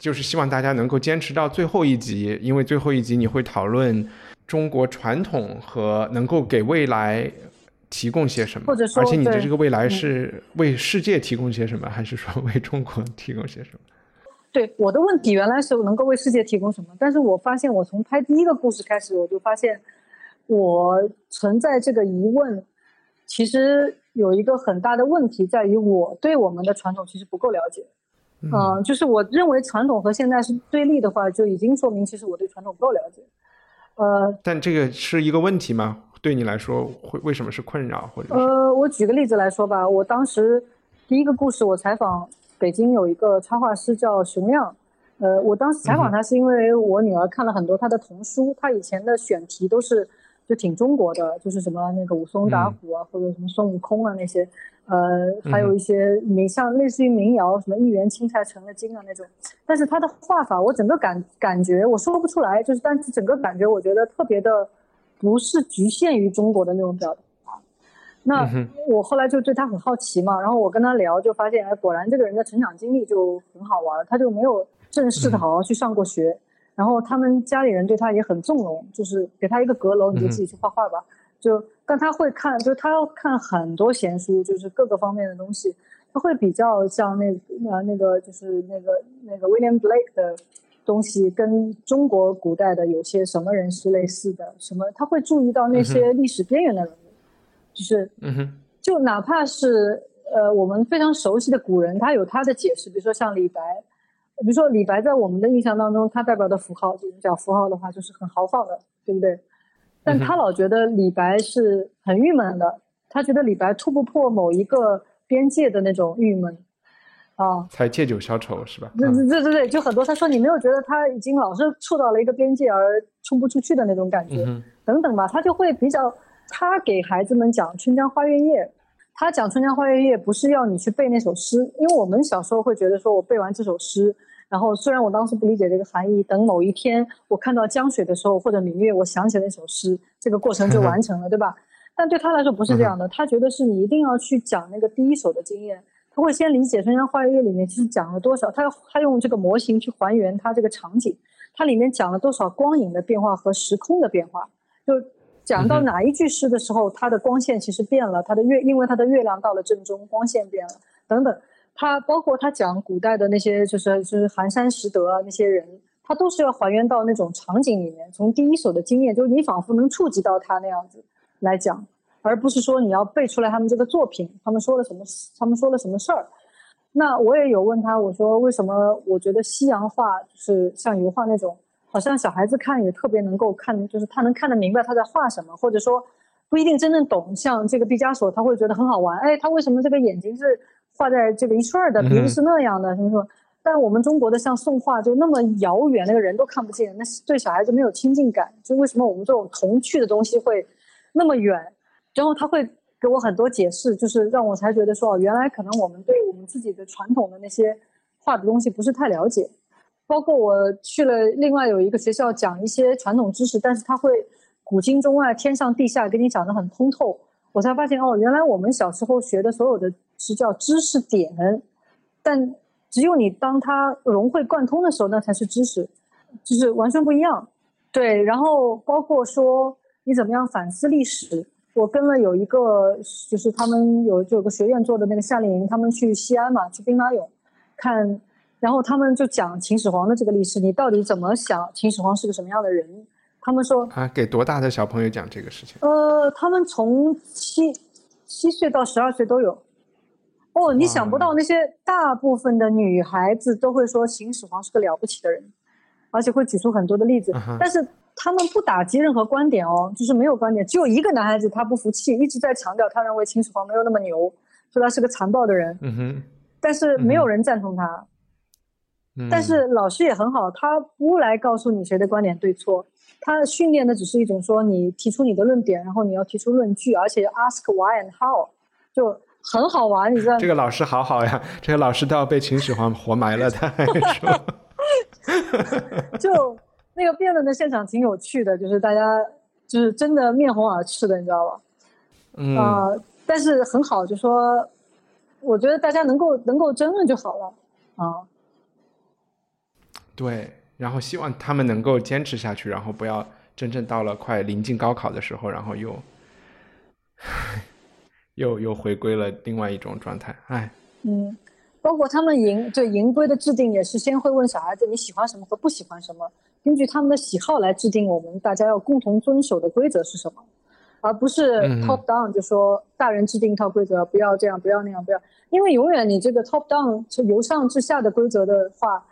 就是希望大家能够坚持到最后一集，因为最后一集你会讨论中国传统和能够给未来。提供些什么？或者说，而且你的这个未来是为世界提供些什么，还是说为中国提供些什么？对我的问题原来是能够为世界提供什么，但是我发现我从拍第一个故事开始，我就发现我存在这个疑问，其实有一个很大的问题在于我对我们的传统其实不够了解。嗯，就是我认为传统和现在是对立的话，就已经说明其实我对传统不够了解。呃，但这个是一个问题吗？对你来说会为什么是困扰？或者呃，我举个例子来说吧，我当时第一个故事，我采访北京有一个插画师叫熊亮，呃，我当时采访他是因为我女儿看了很多他的童书，他以前的选题都是就挺中国的，就是什么那个武松打虎啊，或者什么孙悟空啊那些，呃，还有一些你像类似于民谣，什么一元青菜成了精啊那种，但是他的画法我整个感感觉我说不出来，就是但是整个感觉我觉得特别的。不是局限于中国的那种表达，那我后来就对他很好奇嘛，然后我跟他聊，就发现哎，果然这个人的成长经历就很好玩，他就没有正式的好好去上过学，然后他们家里人对他也很纵容，就是给他一个阁楼，你就自己去画画吧。就但他会看，就他要看很多闲书，就是各个方面的东西，他会比较像那呃那个就是那个那个 William Blake 的。东西跟中国古代的有些什么人是类似的？什么他会注意到那些历史边缘的人物，就是嗯哼，就哪怕是呃我们非常熟悉的古人，他有他的解释。比如说像李白，比如说李白在我们的印象当中，他代表的符号，就是讲符号的话，就是很豪放的，对不对？但他老觉得李白是很郁闷的，他觉得李白突不破某一个边界的那种郁闷。啊，才借酒消愁是吧？对对对对对，就很多。他说你没有觉得他已经老是触到了一个边界而冲不出去的那种感觉，等等吧。他就会比较，他给孩子们讲《春江花月夜》，他讲《春江花月夜》不是要你去背那首诗，因为我们小时候会觉得说我背完这首诗，然后虽然我当时不理解这个含义，等某一天我看到江水的时候或者明月，我想起那首诗，这个过程就完成了，对吧？但对他来说不是这样的，他觉得是你一定要去讲那个第一手的经验。他会先理解《春江花月夜》里面其实讲了多少，他他用这个模型去还原它这个场景，它里面讲了多少光影的变化和时空的变化。就讲到哪一句诗的时候，它的光线其实变了，它的月因为它的月亮到了正中，光线变了等等。他包括他讲古代的那些，就是就是寒山拾得啊那些人，他都是要还原到那种场景里面，从第一手的经验，就是你仿佛能触及到他那样子来讲，而不是说你要背出来他们这个作品，他们说了什么，他们说了什么事儿。那我也有问他，我说为什么我觉得西洋画就是像油画那种，好像小孩子看也特别能够看，就是他能看得明白他在画什么，或者说不一定真正懂。像这个毕加索，他会觉得很好玩，哎，他为什么这个眼睛是？画在这个一串的，鼻子是那样的，什么什么。但我们中国的像宋画就那么遥远，那个人都看不见，那对小孩子没有亲近感。就为什么我们这种童趣的东西会那么远？然后他会给我很多解释，就是让我才觉得说，哦，原来可能我们对我们自己的传统的那些画的东西不是太了解。包括我去了另外有一个学校讲一些传统知识，但是他会古今中外天上地下给你讲的很通透。我才发现哦，原来我们小时候学的所有的是叫知识点，但只有你当它融会贯通的时候，那才是知识，就是完全不一样。对，然后包括说你怎么样反思历史，我跟了有一个，就是他们有就有个学院做的那个夏令营，他们去西安嘛，去兵马俑看，然后他们就讲秦始皇的这个历史，你到底怎么想秦始皇是个什么样的人？他们说啊，给多大的小朋友讲这个事情？呃，他们从七七岁到十二岁都有。哦，你想不到那些大部分的女孩子都会说秦始皇是个了不起的人，而且会举出很多的例子。但是他们不打击任何观点哦，就是没有观点。只有一个男孩子他不服气，一直在强调他认为秦始皇没有那么牛，说他是个残暴的人。嗯哼。但是没有人赞同他。但是老师也很好，他不来告诉你谁的观点对错。他训练的只是一种说，你提出你的论点，然后你要提出论据，而且 ask why and how，就很好玩，你知道？这个老师好好呀，这个老师都要被秦始皇活埋了，他还说。就那个辩论的现场挺有趣的，就是大家就是真的面红耳赤的，你知道吧？嗯。啊，但是很好，就说我觉得大家能够能够争论就好了啊。对。然后希望他们能够坚持下去，然后不要真正到了快临近高考的时候，然后又 又又回归了另外一种状态。哎，嗯，包括他们营对营规的制定也是先会问小孩子你喜欢什么和不喜欢什么，根据他们的喜好来制定我们大家要共同遵守的规则是什么，而不是 top down 就说大人制定一套规则，不要这样，不要那样，不要，因为永远你这个 top down 是由上至下的规则的话。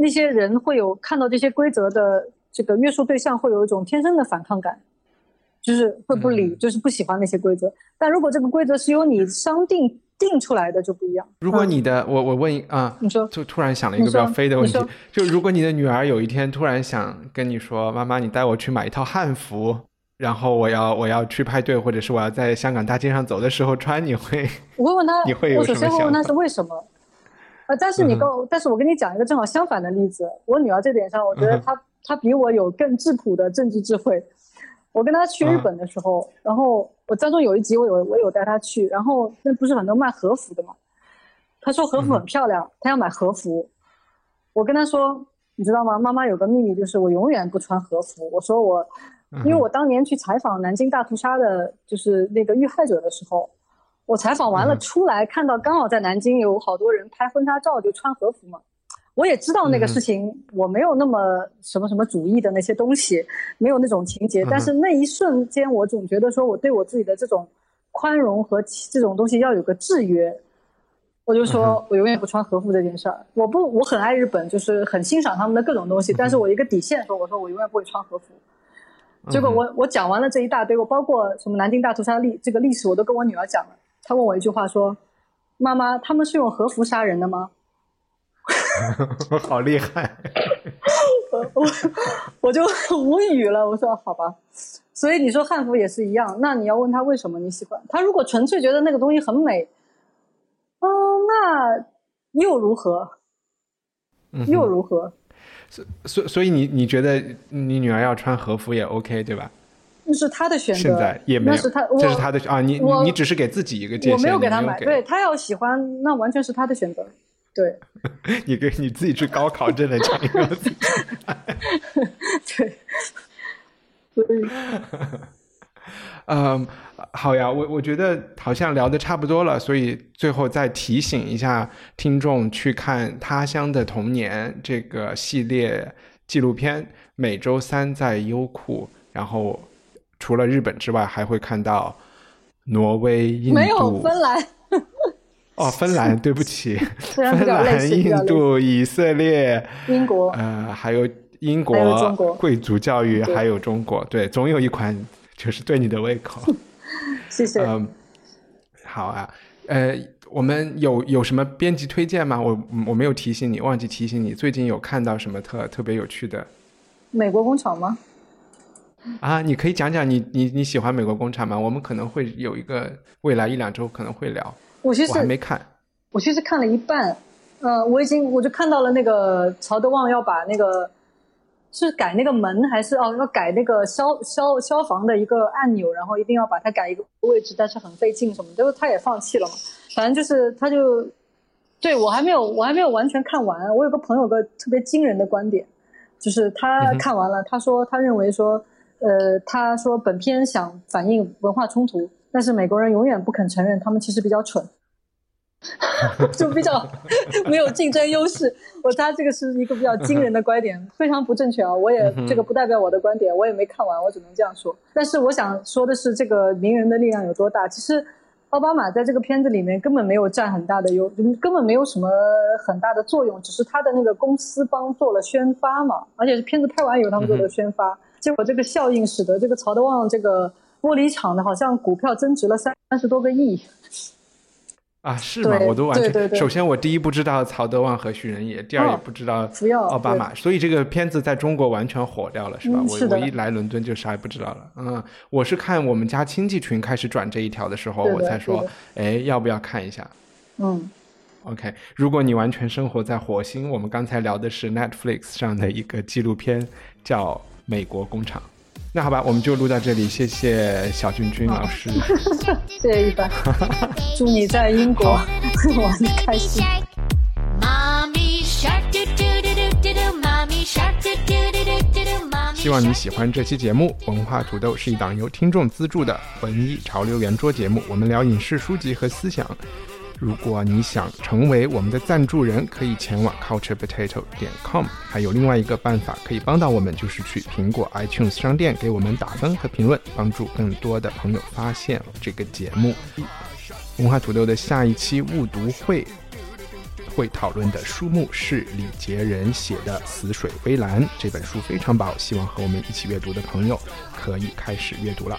那些人会有看到这些规则的这个约束对象，会有一种天生的反抗感，就是会不理，就是不喜欢那些规则。但如果这个规则是由你商定定出来的，就不一样。如果你的我我问啊，你说就突然想了一个比较飞的问题，就如果你的女儿有一天突然想跟你说，妈妈，你带我去买一套汉服，然后我要我要去派对，或者是我要在香港大街上走的时候穿，你会？我会问她，你会有什么想法？我首先会问她是为什么。呃，但是你跟，但是我跟你讲一个正好相反的例子。我女儿这点上，我觉得她她比我有更质朴的政治智慧。我跟她去日本的时候，然后我当中有一集我有我有带她去，然后那不是很多卖和服的嘛？她说和服很漂亮，她要买和服。我跟她说，你知道吗？妈妈有个秘密，就是我永远不穿和服。我说我，因为我当年去采访南京大屠杀的，就是那个遇害者的时候。我采访完了出来，看到刚好在南京有好多人拍婚纱照，就穿和服嘛。我也知道那个事情，我没有那么什么什么主义的那些东西，没有那种情节。但是那一瞬间，我总觉得说我对我自己的这种宽容和这种东西要有个制约。我就说我永远不穿和服这件事儿。我不，我很爱日本，就是很欣赏他们的各种东西。但是我一个底线说，我说我永远不会穿和服。结果我我讲完了这一大堆，我包括什么南京大屠杀历这个历史，我都跟我女儿讲了。他问我一句话说：“妈妈，他们是用和服杀人的吗？” 好厉害！我我就无语了。我说：“好吧。”所以你说汉服也是一样。那你要问他为什么你喜欢他？如果纯粹觉得那个东西很美，哦，那又如何？又如何？所所所以你你觉得你女儿要穿和服也 OK 对吧？那是他的选择，现在也没有，是他，这是他的啊，你你你只是给自己一个界限，我没有给他买，对他要喜欢，那完全是他的选择，对。你给你自己去高考，真的这样一个，对。嗯，好呀，我我觉得好像聊的差不多了，所以最后再提醒一下听众去看《他乡的童年》这个系列纪录片，每周三在优酷。然后除了日本之外，还会看到挪威、印度，没有芬兰。哦，芬兰，对不起，芬兰、印度、以色列，英国呃，还有英还有中国国贵族教育，还有中国，对，总有一款就是对你的胃口。谢谢。嗯，好啊，呃，我们有有什么编辑推荐吗？我我没有提醒你，忘记提醒你，最近有看到什么特特别有趣的美国工厂吗？啊？你可以讲讲你你你喜欢美国工厂吗？我们可能会有一个未来一两周可能会聊，我其我还没看。我其实看了一半，呃，我已经我就看到了那个曹德旺要把那个是改那个门还是哦要改那个消消消防的一个按钮，然后一定要把它改一个位置，但是很费劲什么的，就是他也放弃了嘛。反正就是他就对我还没有我还没有完全看完。我有个朋友个特别惊人的观点，就是他看完了，他说他认为说，呃，他说本片想反映文化冲突，但是美国人永远不肯承认他们其实比较蠢。就比较没有竞争优势。我他这个是一个比较惊人的观点，非常不正确啊！我也这个不代表我的观点，我也没看完，我只能这样说。但是我想说的是，这个名人的力量有多大？其实奥巴马在这个片子里面根本没有占很大的优，根本没有什么很大的作用，只是他的那个公司帮做了宣发嘛，而且是片子拍完以后他们做的宣发，结果这个效应使得这个曹德旺这个玻璃厂的好像股票增值了三三十多个亿。啊，是吗？我都完全。对对对首先，我第一不知道曹德旺和许人也，第二哦也不知道奥巴马，所以这个片子在中国完全火掉了，是吧？嗯是我我一来伦敦就啥也不知道了。嗯，我是看我们家亲戚群开始转这一条的时候，我才说对，哎，要不要看一下嗯，？OK，如果你完全生活在火星，我们刚才聊的是 Netflix 上的一个纪录片，叫《美国工厂》。那好吧，我们就录到这里，谢谢小君君老师。谢谢一凡，祝你在英国玩的开心。希望你喜欢这期节目。文化土豆是一档由听众资助的文艺潮流圆桌节目，我们聊影视、书籍和思想。如果你想成为我们的赞助人，可以前往 culturepotato 点 com。还有另外一个办法可以帮到我们，就是去苹果 iTunes 商店给我们打分和评论，帮助更多的朋友发现这个节目。文化土豆的下一期误读会会讨论的书目是李杰仁写的《死水微澜》这本书非常薄，希望和我们一起阅读的朋友可以开始阅读了。